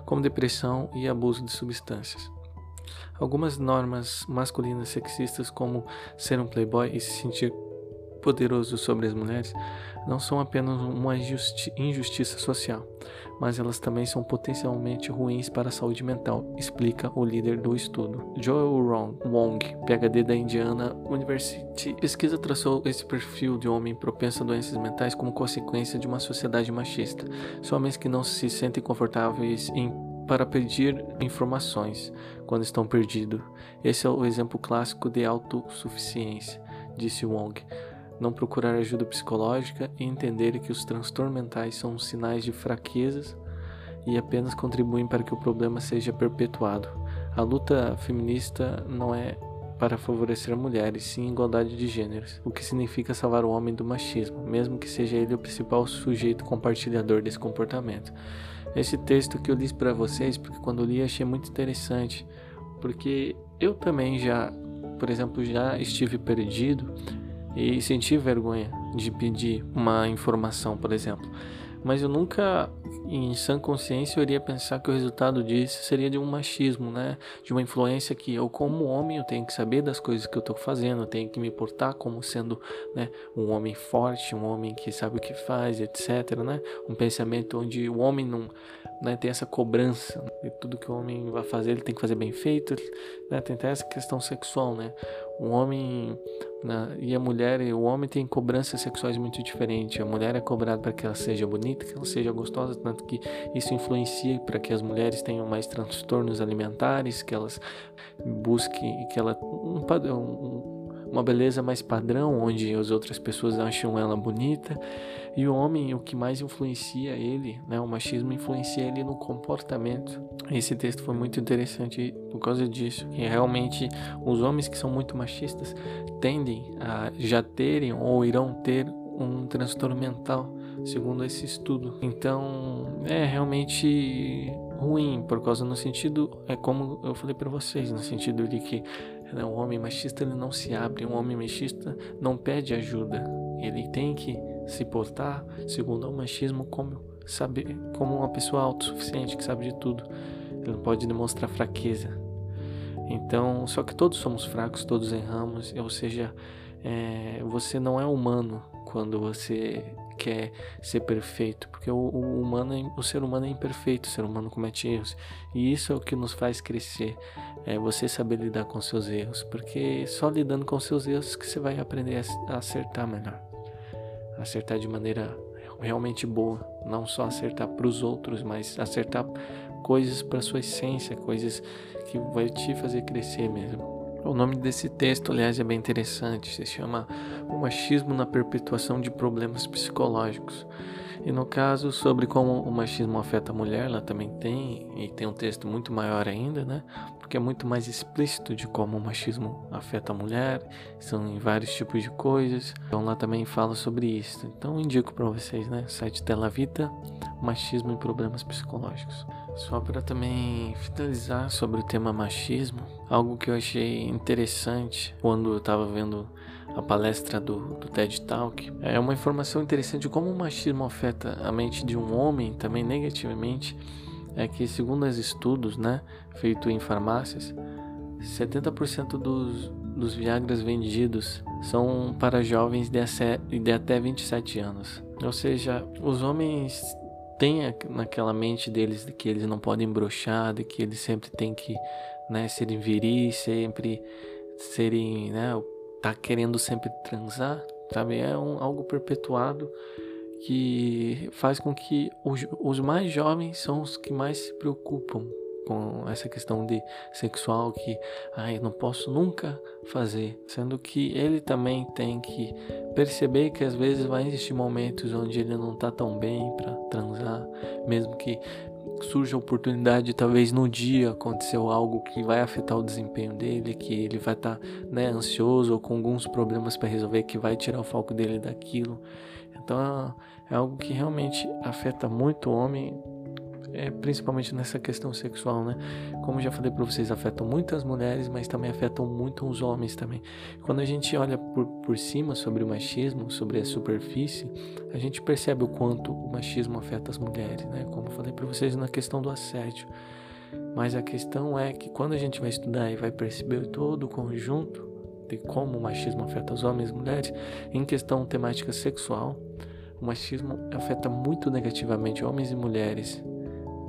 como depressão e abuso de substâncias. Algumas normas masculinas sexistas, como ser um playboy e se sentir poderoso sobre as mulheres, não são apenas uma injustiça social, mas elas também são potencialmente ruins para a saúde mental, explica o líder do estudo. Joel Wong, PhD da Indiana University. Pesquisa traçou esse perfil de homem propenso a doenças mentais como consequência de uma sociedade machista. São homens que não se sentem confortáveis em para pedir informações quando estão perdidos. Esse é o exemplo clássico de autossuficiência, disse Wong não procurar ajuda psicológica e entender que os transtornos mentais são sinais de fraquezas e apenas contribuem para que o problema seja perpetuado. A luta feminista não é para favorecer mulheres, sim igualdade de gêneros, o que significa salvar o homem do machismo, mesmo que seja ele o principal sujeito compartilhador desse comportamento. Esse texto que eu li para vocês, porque quando li achei muito interessante, porque eu também já, por exemplo, já estive perdido e senti vergonha de pedir uma informação, por exemplo. Mas eu nunca, em sã consciência, eu iria pensar que o resultado disso seria de um machismo, né? De uma influência que eu, como homem, eu tenho que saber das coisas que eu estou fazendo, eu tenho que me portar como sendo né, um homem forte, um homem que sabe o que faz, etc, né? Um pensamento onde o homem não né, tem essa cobrança de tudo que o homem vai fazer, ele tem que fazer bem feito, né? Tem até essa questão sexual, né? Um homem né, e a mulher e o homem têm cobranças sexuais muito diferentes. A mulher é cobrada para que ela seja bonita, que ela seja gostosa, tanto que isso influencia para que as mulheres tenham mais transtornos alimentares, que elas busquem, que ela um padrão, um, uma beleza mais padrão, onde as outras pessoas acham ela bonita. E o homem, o que mais influencia ele, né, o machismo influencia ele no comportamento. Esse texto foi muito interessante por causa disso. E realmente os homens que são muito machistas tendem a já terem ou irão ter um transtorno mental, segundo esse estudo. Então, é realmente ruim, por causa no sentido, é como eu falei para vocês, no sentido de que né, um homem machista ele não se abre, um homem machista não pede ajuda. Ele tem que se portar segundo o machismo como saber, como uma pessoa autossuficiente que sabe de tudo. Ele não pode demonstrar fraqueza. Então, só que todos somos fracos, todos erramos, ou seja, é, você não é humano quando você quer ser perfeito, porque o, o, humano, é, o ser humano é imperfeito, o ser humano comete erros, e isso é o que nos faz crescer, é você saber lidar com seus erros, porque só lidando com seus erros que você vai aprender a acertar melhor, acertar de maneira realmente boa, não só acertar para os outros, mas acertar coisas para sua essência, coisas que vai te fazer crescer mesmo. O nome desse texto, aliás, é bem interessante. Se chama O Machismo na Perpetuação de Problemas Psicológicos. E no caso, sobre como o machismo afeta a mulher, ela também tem, e tem um texto muito maior ainda, né? Porque é muito mais explícito de como o machismo afeta a mulher, são em vários tipos de coisas. Então lá também fala sobre isso. Então indico para vocês, né? site Tela Vita, Machismo e Problemas Psicológicos. Só para também finalizar sobre o tema machismo, algo que eu achei interessante quando eu estava vendo a palestra do, do TED Talk, é uma informação interessante de como o machismo afeta a mente de um homem também negativamente, é que segundo os estudos, né, feito em farmácias, 70% dos, dos Viagras vendidos são para jovens de, de até 27 anos. Ou seja, os homens têm naquela mente deles de que eles não podem brochar, de que eles sempre têm que né, serem viris, sempre serem, né, tá querendo sempre transar, sabe? É um, algo perpetuado que faz com que os, os mais jovens são os que mais se preocupam com essa questão de sexual que ai, não posso nunca fazer, sendo que ele também tem que perceber que às vezes vai existir momentos onde ele não tá tão bem para transar, mesmo que surja a oportunidade, talvez no dia aconteceu algo que vai afetar o desempenho dele, que ele vai estar tá, né, ansioso ou com alguns problemas para resolver, que vai tirar o foco dele daquilo. Então é algo que realmente afeta muito o homem é, principalmente nessa questão sexual, né? Como já falei para vocês, afetam muitas mulheres, mas também afetam muito os homens também. Quando a gente olha por, por cima sobre o machismo, sobre a superfície, a gente percebe o quanto o machismo afeta as mulheres, né? Como falei para vocês na questão do assédio. Mas a questão é que quando a gente vai estudar e vai perceber todo o conjunto de como o machismo afeta os homens e mulheres, em questão temática sexual, o machismo afeta muito negativamente homens e mulheres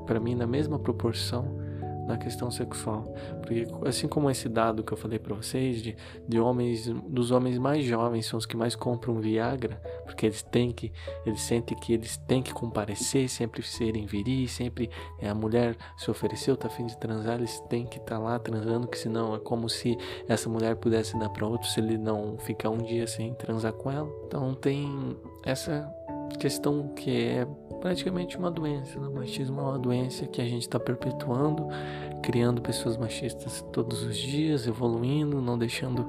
para mim na mesma proporção na questão sexual. Porque assim como esse dado que eu falei para vocês de, de homens, dos homens mais jovens são os que mais compram Viagra, porque eles têm que, eles sentem que eles têm que comparecer, sempre serem viris, sempre é, a mulher se ofereceu, tá afim de transar, eles têm que estar tá lá transando, que senão é como se essa mulher pudesse dar para outro se ele não ficar um dia sem transar com ela. Então tem essa questão que é praticamente uma doença. Né? O machismo é uma doença que a gente está perpetuando, criando pessoas machistas todos os dias, evoluindo, não deixando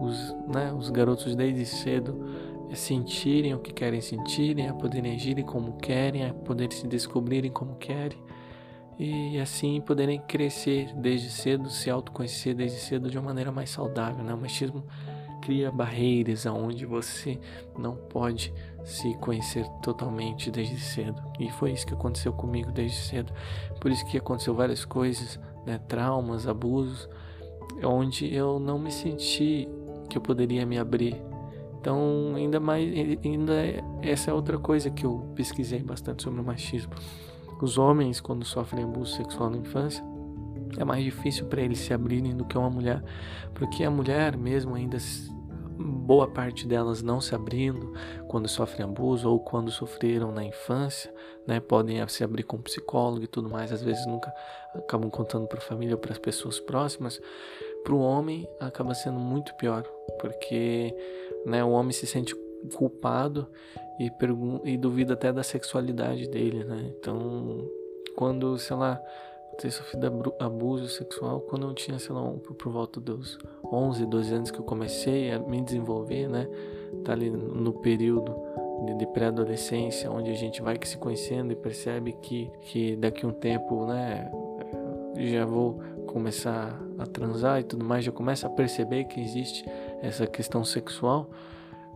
os, né, os garotos desde cedo sentirem o que querem sentirem, a poderem agirem como querem, a poderem se descobrirem como querem e assim poderem crescer desde cedo, se autoconhecer desde cedo de uma maneira mais saudável. Né? O machismo cria barreiras aonde você não pode se conhecer totalmente desde cedo. E foi isso que aconteceu comigo desde cedo. Por isso que aconteceu várias coisas, né, traumas, abusos, onde eu não me senti que eu poderia me abrir. Então, ainda mais, ainda essa é outra coisa que eu pesquisei bastante sobre o machismo. Os homens, quando sofrem abuso sexual na infância, é mais difícil para eles se abrirem do que uma mulher, porque a mulher mesmo ainda boa parte delas não se abrindo quando sofrem abuso ou quando sofreram na infância, né? Podem se abrir com psicólogo e tudo mais, às vezes nunca acabam contando para a família ou para as pessoas próximas. Para o homem acaba sendo muito pior, porque né, o homem se sente culpado e, e duvida até da sexualidade dele, né? Então, quando, sei lá, ter sofrido abuso sexual quando eu tinha, sei lá, um, por volta dos 11, 12 anos que eu comecei a me desenvolver, né? Tá ali no período de, de pré-adolescência, onde a gente vai se conhecendo e percebe que, que daqui um tempo, né? Já vou começar a transar e tudo mais, já começa a perceber que existe essa questão sexual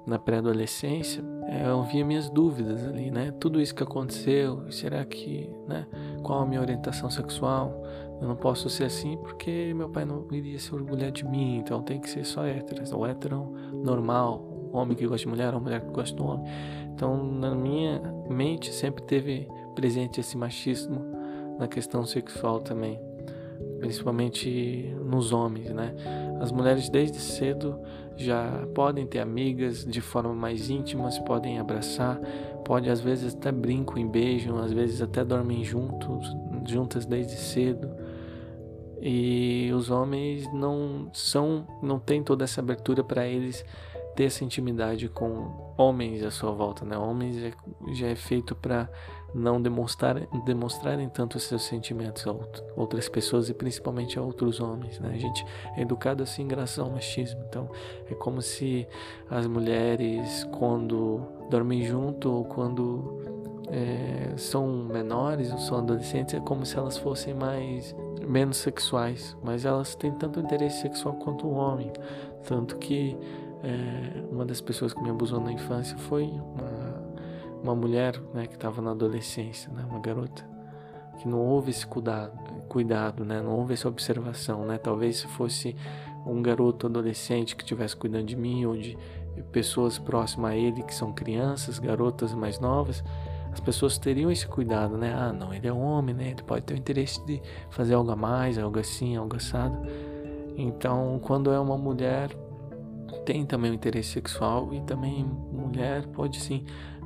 na pré-adolescência, é, eu via minhas dúvidas ali, né? Tudo isso que aconteceu, será que, né? Qual a minha orientação sexual? Eu não posso ser assim porque meu pai não iria se orgulhar de mim, então tem que ser só hétero, ou hétero normal, homem que gosta de mulher, ou mulher que gosta de homem. Então, na minha mente sempre teve presente esse machismo na questão sexual também, principalmente nos homens, né? As mulheres desde cedo já podem ter amigas de forma mais íntimas, podem abraçar, pode às vezes até brincam e beijam, às vezes até dormem juntos, juntas desde cedo. E os homens não são, não tem toda essa abertura para eles ter essa intimidade com homens à sua volta, né? Homens já, já é feito para não demonstrar, demonstrarem tanto seus sentimentos a outras pessoas e principalmente a outros homens. Né? A gente é educado assim graças ao machismo. Então é como se as mulheres, quando dormem junto ou quando é, são menores ou são adolescentes, é como se elas fossem mais menos sexuais, mas elas têm tanto interesse sexual quanto o homem. Tanto que é, uma das pessoas que me abusou na infância foi uma uma mulher né, que estava na adolescência, né, uma garota, que não houve esse cuidado, cuidado né, não houve essa observação. Né, talvez se fosse um garoto adolescente que estivesse cuidando de mim ou de pessoas próximas a ele que são crianças, garotas mais novas, as pessoas teriam esse cuidado, né? Ah, não, ele é homem, né? Ele pode ter o interesse de fazer algo a mais, algo assim, algo assado. Então, quando é uma mulher, tem também o interesse sexual e também mulher pode sim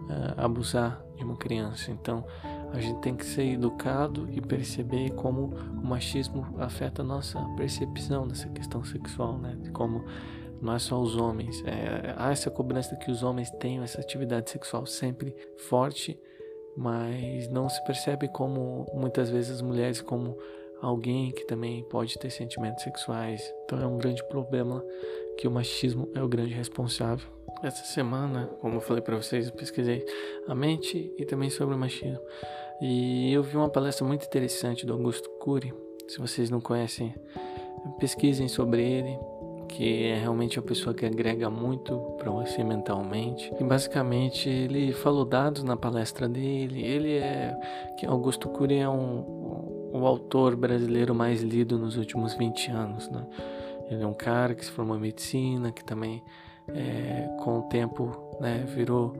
uh, abusar de uma criança. Então, A gente tem que ser educado e perceber como o machismo afeta a nossa percepção dessa questão sexual, né? De como não é só os homens. É, há essa cobrança que os homens tenham essa atividade sexual sempre forte, mas não se percebe como muitas vezes as mulheres como alguém que também pode ter sentimentos sexuais. Então é um grande problema que o machismo é o grande responsável. Essa semana, como eu falei para vocês, eu pesquisei a mente e também sobre o machismo. E eu vi uma palestra muito interessante do Augusto Cury. Se vocês não conhecem, pesquisem sobre ele, que é realmente uma pessoa que agrega muito para você mentalmente. E basicamente ele falou dados na palestra dele. Ele é que Augusto Cury é um, o autor brasileiro mais lido nos últimos 20 anos, né? Ele é um cara que se formou em medicina, que também é, com o tempo né, virou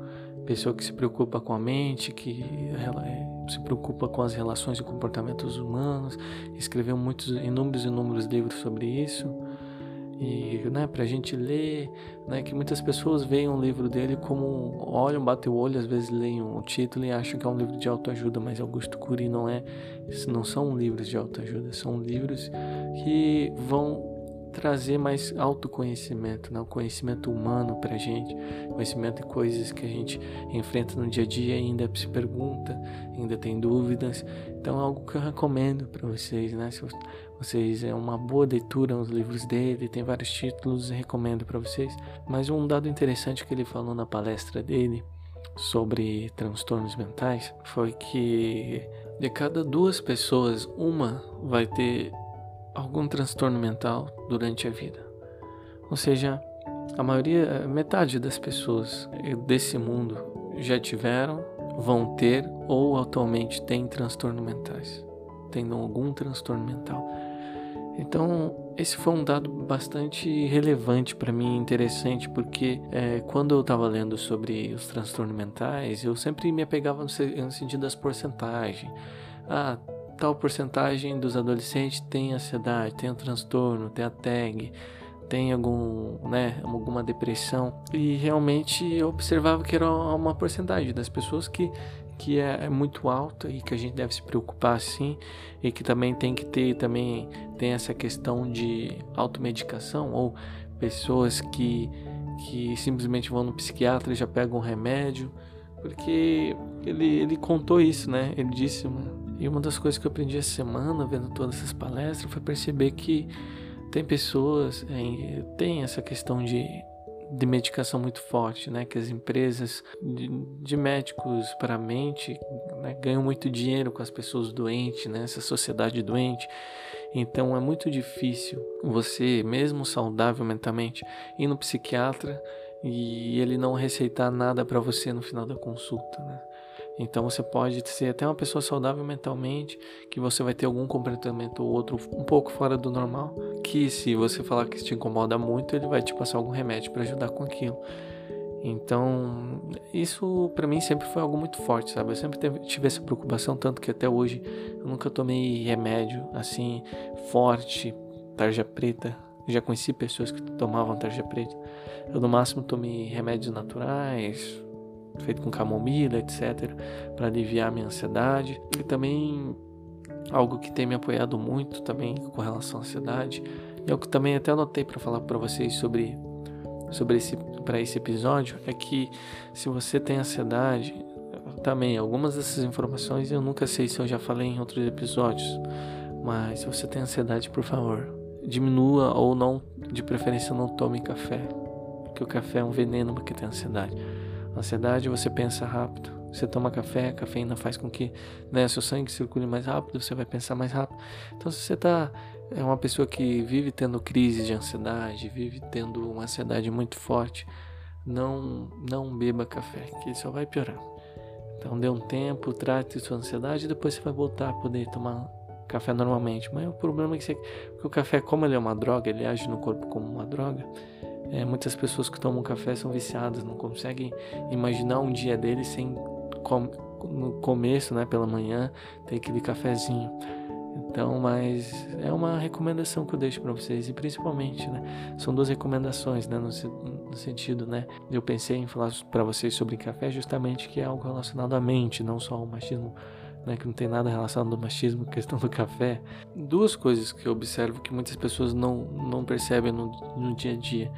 pessoa que se preocupa com a mente, que é, se preocupa com as relações e comportamentos humanos, escreveu muitos inúmeros e inúmeros livros sobre isso. E né, para a gente ler, né, que muitas pessoas veem um livro dele como olham, batem o olho, às vezes leem o título e acham que é um livro de autoajuda, mas Augusto Cury não é, não são livros de autoajuda, são livros que vão trazer mais autoconhecimento, né? o conhecimento humano para a gente, conhecimento de coisas que a gente enfrenta no dia a dia, ainda se pergunta, ainda tem dúvidas. Então é algo que eu recomendo para vocês, né? Se vocês é uma boa leitura os livros dele, tem vários títulos, recomendo para vocês. Mas um dado interessante que ele falou na palestra dele sobre transtornos mentais foi que de cada duas pessoas, uma vai ter algum transtorno mental durante a vida. Ou seja, a maioria, metade das pessoas desse mundo já tiveram, vão ter ou atualmente têm transtorno mentais, tendo algum transtorno mental. Então, esse foi um dado bastante relevante para mim, interessante, porque é, quando eu estava lendo sobre os transtornos mentais, eu sempre me apegava no, sentido das porcentagens. Ah, tal porcentagem dos adolescentes tem ansiedade, tem um transtorno, tem a tag, tem algum, né, alguma depressão. E realmente eu observava que era uma porcentagem das pessoas que, que é, é, muito alta e que a gente deve se preocupar sim e que também tem que ter também tem essa questão de automedicação ou pessoas que que simplesmente vão no psiquiatra e já pegam um remédio porque ele, ele contou isso, né? Ele disse, e uma das coisas que eu aprendi essa semana, vendo todas essas palestras, foi perceber que tem pessoas, é, tem essa questão de, de medicação muito forte, né? Que as empresas de, de médicos para a mente né? ganham muito dinheiro com as pessoas doentes, né? Essa sociedade doente. Então é muito difícil você, mesmo saudável mentalmente, ir no psiquiatra e ele não receitar nada para você no final da consulta, né? Então você pode ser até uma pessoa saudável mentalmente, que você vai ter algum comportamento ou outro um pouco fora do normal, que se você falar que te incomoda muito, ele vai te passar algum remédio para ajudar com aquilo. Então, isso para mim sempre foi algo muito forte, sabe? Eu sempre tive essa preocupação, tanto que até hoje eu nunca tomei remédio assim forte, tarja preta, já conheci pessoas que tomavam tarja preta. Eu no máximo tomei remédios naturais, feito com camomila, etc, para aliviar minha ansiedade. E também algo que tem me apoiado muito também com relação à ansiedade. E algo que também até anotei para falar para vocês sobre sobre esse para esse episódio é que se você tem ansiedade, também algumas dessas informações eu nunca sei se eu já falei em outros episódios, mas se você tem ansiedade, por favor, diminua ou não, de preferência não tome café, porque o café é um veneno para quem tem ansiedade. Ansiedade, você pensa rápido. Você toma café, a cafeína faz com que né, seu sangue circule mais rápido, você vai pensar mais rápido. Então, se você tá é uma pessoa que vive tendo crise de ansiedade, vive tendo uma ansiedade muito forte, não não beba café, que só vai piorar. Então, dê um tempo, trate sua ansiedade e depois você vai voltar a poder tomar café normalmente. Mas o problema é que, você, que o café, como ele é uma droga, ele age no corpo como uma droga. É, muitas pessoas que tomam café são viciadas, não conseguem imaginar um dia deles sem com, no começo, né, pela manhã, ter aquele cafezinho. Então, mas é uma recomendação que eu deixo para vocês e principalmente, né, são duas recomendações, né, no, no sentido, né, eu pensei em falar para vocês sobre café justamente que é algo relacionado à mente, não só ao machismo né, que não tem nada relacionado ao machismo, questão do café. Duas coisas que eu observo que muitas pessoas não, não percebem no, no dia a dia.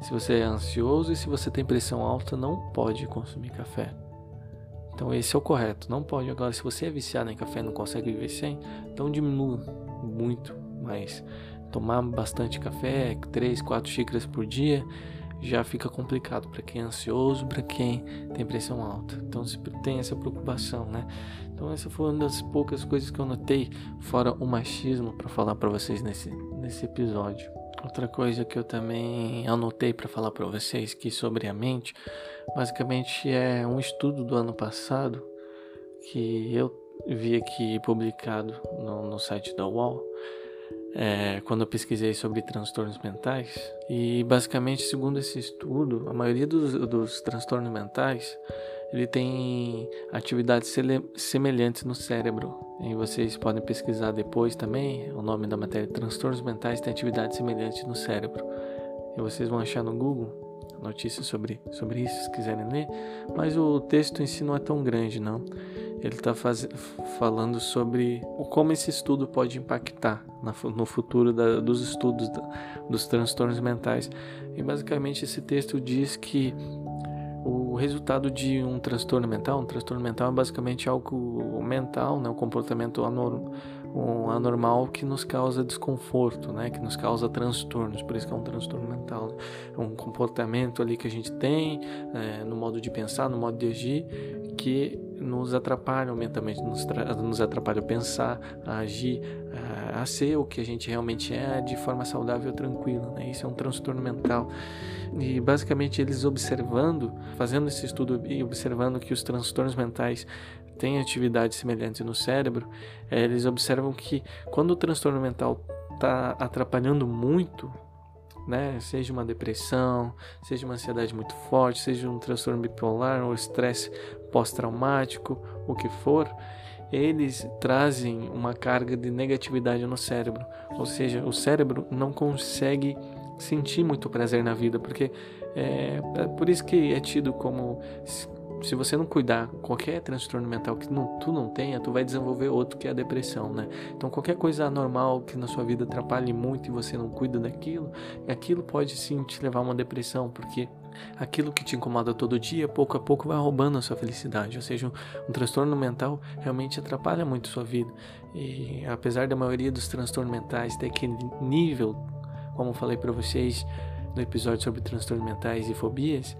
Se você é ansioso e se você tem pressão alta, não pode consumir café. Então esse é o correto, não pode. Agora, se você é viciado em café e não consegue viver sem, então diminua muito mais. Tomar bastante café, 3, 4 xícaras por dia, já fica complicado para quem é ansioso, para quem tem pressão alta. Então se tem essa preocupação, né? Então essa foi uma das poucas coisas que eu notei fora o machismo para falar para vocês nesse nesse episódio. Outra coisa que eu também anotei para falar para vocês que sobre a mente, basicamente é um estudo do ano passado que eu vi aqui publicado no, no site da UOL é, quando eu pesquisei sobre transtornos mentais. E basicamente, segundo esse estudo, a maioria dos, dos transtornos mentais ele tem atividades semelhantes no cérebro. E vocês podem pesquisar depois também o nome da matéria: transtornos mentais têm atividades semelhantes no cérebro. E vocês vão achar no Google notícias sobre, sobre isso, se quiserem ler. Mas o texto em si não é tão grande, não ele está falando sobre como esse estudo pode impactar na, no futuro da, dos estudos da, dos transtornos mentais. E basicamente esse texto diz que o resultado de um transtorno mental, um transtorno mental é basicamente algo mental, né, um comportamento anormal, um anormal que nos causa desconforto, né, que nos causa transtornos, por isso que é um transtorno mental. Né? É um comportamento ali que a gente tem é, no modo de pensar, no modo de agir, que nos atrapalham mentalmente, nos, nos atrapalham a pensar, a agir, a, a, ser o que a gente realmente é de forma saudável e tranquila. Né? Isso é um transtorno mental. E basicamente eles observando, fazendo esse estudo e observando que os transtornos mentais têm atividades semelhantes no cérebro, é, eles observam que quando o transtorno mental está atrapalhando muito né? Seja uma depressão, seja uma ansiedade muito forte, seja um transtorno bipolar ou estresse pós-traumático, o que for, eles trazem uma carga de negatividade no cérebro. Ou seja, o cérebro não consegue sentir muito prazer na vida, porque é, é por isso que é tido como se você não cuidar qualquer transtorno mental que não, tu não tenha, tu vai desenvolver outro que é a depressão, né? Então qualquer coisa anormal que na sua vida atrapalhe muito e você não cuida daquilo, aquilo pode sim te levar a uma depressão, porque aquilo que te incomoda todo dia, pouco a pouco vai roubando a sua felicidade. Ou seja, um, um transtorno mental realmente atrapalha muito a sua vida. E apesar da maioria dos transtornos mentais ter aquele nível, como falei para vocês no episódio sobre transtornos mentais e fobias,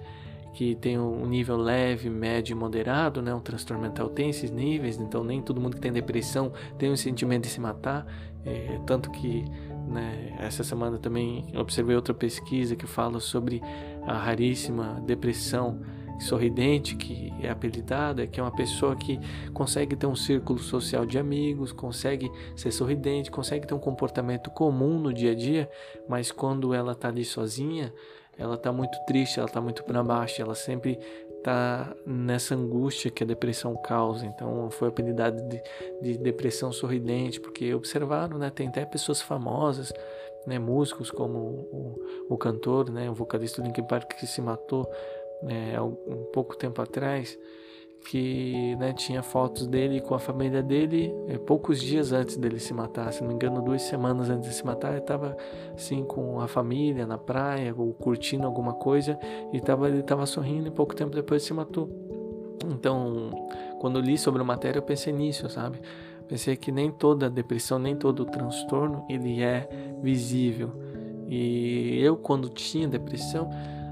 que tem um nível leve, médio e moderado, né? Um transtorno mental tem esses níveis, então nem todo mundo que tem depressão tem o sentimento de se matar, é, tanto que né, essa semana também observei outra pesquisa que fala sobre a raríssima depressão sorridente, que é apelidada, que é uma pessoa que consegue ter um círculo social de amigos, consegue ser sorridente, consegue ter um comportamento comum no dia a dia, mas quando ela está ali sozinha, ela tá muito triste, ela tá muito para baixo, ela sempre tá nessa angústia que a depressão causa. Então foi apelidada de, de depressão sorridente, porque observaram, né? Tem até pessoas famosas, né? Músicos como o, o cantor, né? O vocalista do Linkin Park que se matou né? um pouco tempo atrás que né, tinha fotos dele com a família dele é, poucos dias antes dele se matar, se não me engano, duas semanas antes de se matar, ele estava assim com a família na praia ou curtindo alguma coisa e tava, ele estava sorrindo e pouco tempo depois se matou. Então, quando li sobre a matéria, eu pensei nisso, sabe? Pensei que nem toda depressão, nem todo transtorno, ele é visível. E eu, quando tinha depressão,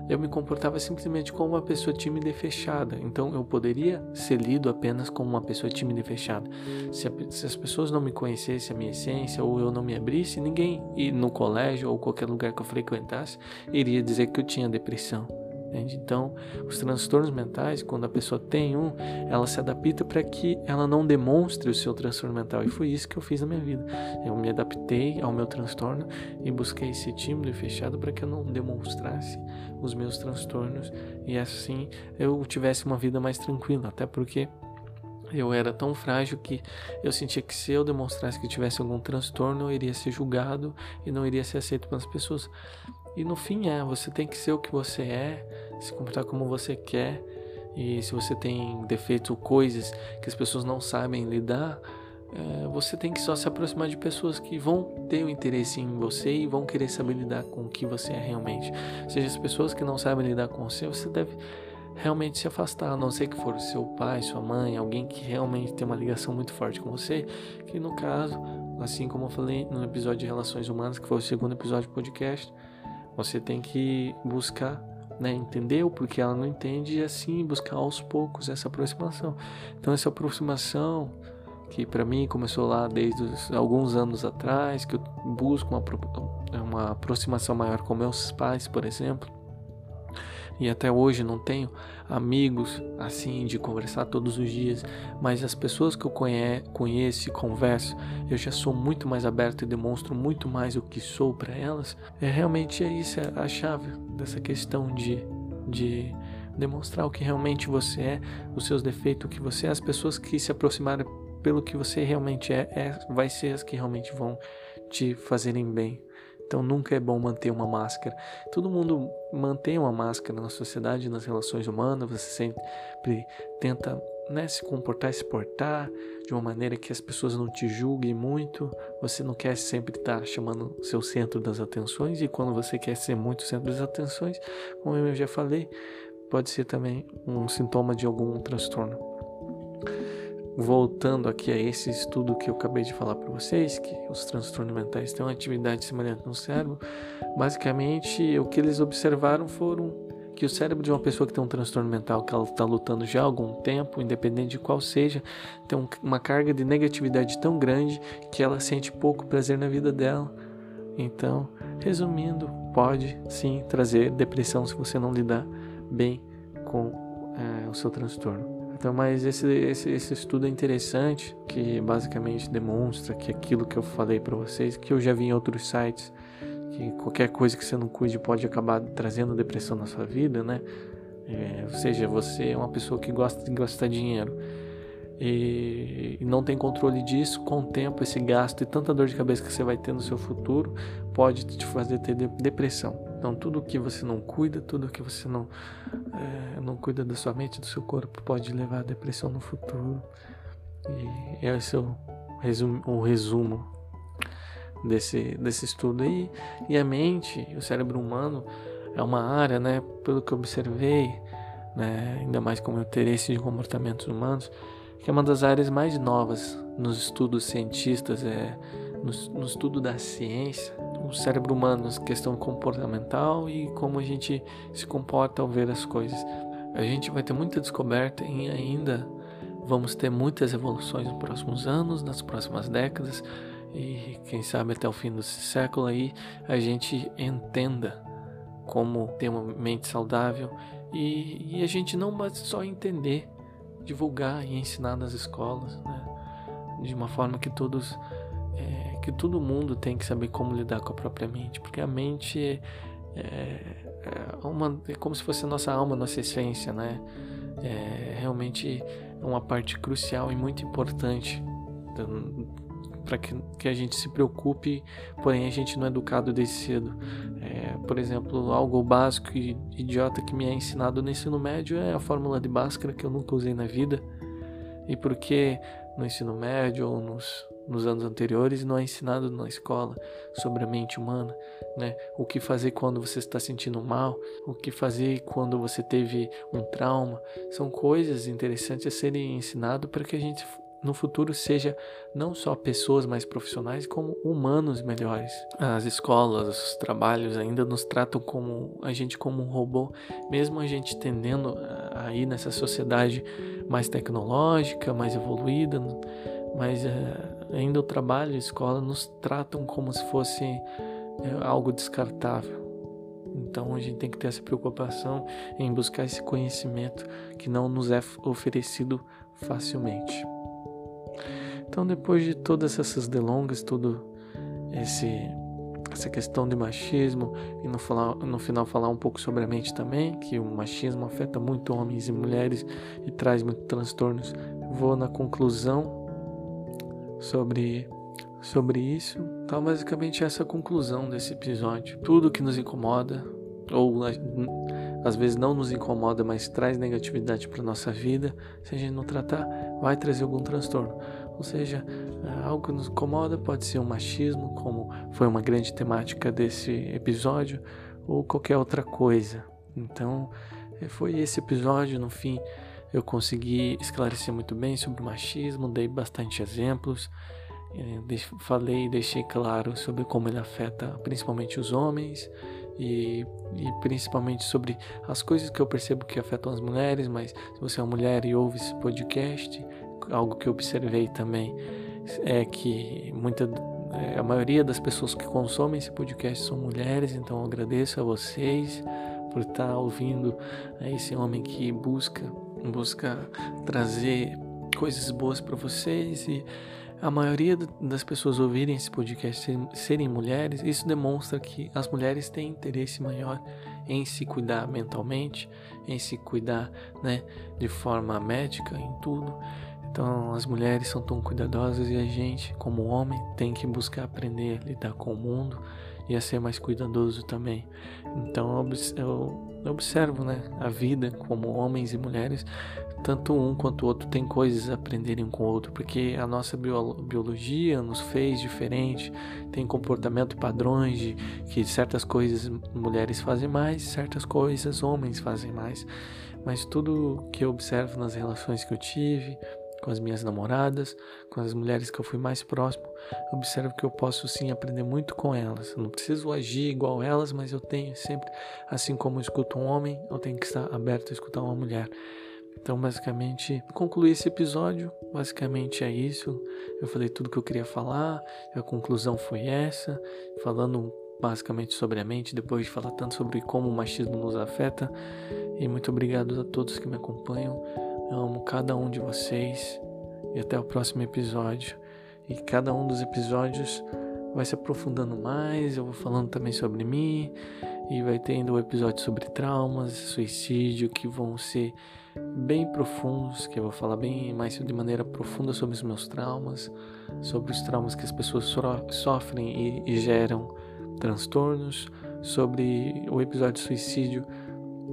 eu me comportava simplesmente como uma pessoa tímida e fechada. Então eu poderia ser lido apenas como uma pessoa tímida e fechada. Se, a, se as pessoas não me conhecessem a minha essência ou eu não me abrisse, ninguém, e no colégio ou qualquer lugar que eu frequentasse, iria dizer que eu tinha depressão. Entende? Então, os transtornos mentais, quando a pessoa tem um, ela se adapta para que ela não demonstre o seu transtorno mental. E foi isso que eu fiz na minha vida. Eu me adaptei ao meu transtorno e busquei ser tímido e fechado para que eu não demonstrasse os meus transtornos e assim eu tivesse uma vida mais tranquila. Até porque eu era tão frágil que eu sentia que se eu demonstrasse que tivesse algum transtorno, eu iria ser julgado e não iria ser aceito pelas pessoas. E no fim é, você tem que ser o que você é, se comportar como você quer E se você tem defeitos ou coisas que as pessoas não sabem lidar, é, você tem que só se aproximar de pessoas que vão ter um interesse em você e vão querer saber lidar com o que você é realmente. Ou seja, as pessoas que não sabem lidar com você, você deve realmente se afastar, a não ser que for seu pai, sua mãe, alguém que realmente tem uma ligação muito forte com você, que no caso, assim como eu falei no episódio de Relações Humanas, que foi o segundo episódio do podcast, você tem que buscar né, entender o porquê ela não entende e assim buscar aos poucos essa aproximação. Então essa aproximação que para mim começou lá desde os, alguns anos atrás, que eu busco uma, uma aproximação maior com meus pais, por exemplo. E até hoje não tenho amigos assim de conversar todos os dias, mas as pessoas que eu conhe conheço e converso, eu já sou muito mais aberto e demonstro muito mais o que sou para elas. É realmente é isso a chave dessa questão de de demonstrar o que realmente você é, os seus defeitos, o que você é, as pessoas que se aproximarem pelo que você realmente é, é vai ser as que realmente vão te fazerem bem. Então nunca é bom manter uma máscara. Todo mundo mantém uma máscara na sociedade, nas relações humanas. Você sempre tenta né, se comportar, se portar de uma maneira que as pessoas não te julguem muito. Você não quer sempre estar chamando seu centro das atenções. E quando você quer ser muito centro das atenções, como eu já falei, pode ser também um sintoma de algum transtorno voltando aqui a esse estudo que eu acabei de falar para vocês, que os transtornos mentais têm uma atividade semelhante no cérebro, basicamente o que eles observaram foram que o cérebro de uma pessoa que tem um transtorno mental, que ela está lutando já há algum tempo, independente de qual seja, tem uma carga de negatividade tão grande que ela sente pouco prazer na vida dela. Então, resumindo, pode sim trazer depressão se você não lidar bem com é, o seu transtorno. Então, mas esse, esse, esse estudo é interessante, que basicamente demonstra que aquilo que eu falei para vocês, que eu já vi em outros sites, que qualquer coisa que você não cuide pode acabar trazendo depressão na sua vida, né? É, ou seja, você é uma pessoa que gosta de gastar dinheiro e, e não tem controle disso, com o tempo, esse gasto e tanta dor de cabeça que você vai ter no seu futuro pode te fazer ter depressão. Então, tudo que você não cuida, tudo que você não, é, não cuida da sua mente, do seu corpo, pode levar à depressão no futuro. E esse é o resumo, o resumo desse, desse estudo aí. E a mente, o cérebro humano, é uma área, né, pelo que eu observei, né, ainda mais com o meu interesse de comportamentos humanos, que é uma das áreas mais novas nos estudos cientistas, é, no, no estudo da ciência o cérebro humano, questão comportamental e como a gente se comporta ao ver as coisas. A gente vai ter muita descoberta e ainda vamos ter muitas evoluções nos próximos anos, nas próximas décadas e quem sabe até o fim do século aí a gente entenda como ter uma mente saudável e, e a gente não basta só entender, divulgar e ensinar nas escolas, né? de uma forma que todos é, que todo mundo tem que saber como lidar com a própria mente, porque a mente é, é, uma, é como se fosse a nossa alma, a nossa essência, né? É realmente uma parte crucial e muito importante para que, que a gente se preocupe, porém a gente não é educado desde cedo. É, por exemplo, algo básico e idiota que me é ensinado no ensino médio é a fórmula de Bhaskara que eu nunca usei na vida. E porque no ensino médio ou nos nos anos anteriores não é ensinado na escola sobre a mente humana, né? O que fazer quando você está sentindo mal, o que fazer quando você teve um trauma, são coisas interessantes a serem ensinadas para que a gente no futuro seja não só pessoas mais profissionais, como humanos melhores. As escolas, os trabalhos ainda nos tratam como a gente como um robô, mesmo a gente tendendo a ir nessa sociedade mais tecnológica, mais evoluída, mas uh, ainda o trabalho e a escola nos tratam como se fosse é, algo descartável. Então a gente tem que ter essa preocupação em buscar esse conhecimento que não nos é oferecido facilmente. Então depois de todas essas delongas, todo esse essa questão de machismo e no, falar, no final falar um pouco sobre a mente também, que o machismo afeta muito homens e mulheres e traz muitos transtornos. Vou na conclusão sobre sobre isso. Então, basicamente essa é conclusão desse episódio. Tudo que nos incomoda ou às vezes não nos incomoda, mas traz negatividade para nossa vida, se a gente não tratar, vai trazer algum transtorno. Ou seja, é, algo que nos incomoda pode ser o um machismo, como foi uma grande temática desse episódio, ou qualquer outra coisa. Então, é, foi esse episódio, no fim, eu consegui esclarecer muito bem sobre o machismo, dei bastante exemplos, é, falei e deixei claro sobre como ele afeta principalmente os homens e, e, principalmente sobre as coisas que eu percebo que afetam as mulheres, mas se você é uma mulher e ouve esse podcast, algo que eu observei também é que muita é, a maioria das pessoas que consomem esse podcast são mulheres, então eu agradeço a vocês por estar ouvindo esse homem que busca busca trazer coisas boas para vocês e a maioria das pessoas ouvirem esse podcast serem mulheres, isso demonstra que as mulheres têm interesse maior em se cuidar mentalmente, em se cuidar né, de forma médica, em tudo. Então, as mulheres são tão cuidadosas e a gente, como homem, tem que buscar aprender a lidar com o mundo e a ser mais cuidadoso também. Então, eu observo né, a vida como homens e mulheres, tanto um quanto o outro tem coisas a aprenderem um com o outro, porque a nossa biologia nos fez diferente, tem comportamento padrões de que certas coisas mulheres fazem mais, certas coisas homens fazem mais. Mas tudo que eu observo nas relações que eu tive, com as minhas namoradas, com as mulheres que eu fui mais próximo, observo que eu posso sim aprender muito com elas. Eu não preciso agir igual elas, mas eu tenho sempre, assim como eu escuto um homem, eu tenho que estar aberto a escutar uma mulher. Então, basicamente, concluí esse episódio. Basicamente é isso. Eu falei tudo que eu queria falar. A conclusão foi essa, falando basicamente sobre a mente, depois de falar tanto sobre como o machismo nos afeta. E muito obrigado a todos que me acompanham. Eu amo cada um de vocês e até o próximo episódio. E cada um dos episódios vai se aprofundando mais, eu vou falando também sobre mim e vai tendo um episódio sobre traumas, suicídio que vão ser bem profundos, que eu vou falar bem mais de maneira profunda sobre os meus traumas, sobre os traumas que as pessoas sofrem e, e geram transtornos, sobre o episódio suicídio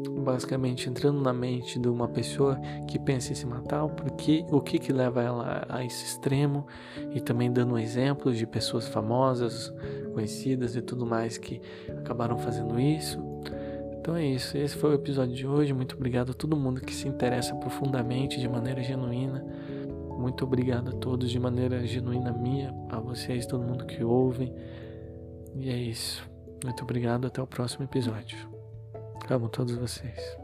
basicamente entrando na mente de uma pessoa que pensa em se matar, porque o que que leva ela a esse extremo e também dando exemplos de pessoas famosas, conhecidas e tudo mais que acabaram fazendo isso. Então é isso, esse foi o episódio de hoje. Muito obrigado a todo mundo que se interessa profundamente de maneira genuína. Muito obrigado a todos de maneira genuína minha, a vocês, todo mundo que ouve. E é isso. Muito obrigado, até o próximo episódio. Amo todos vocês.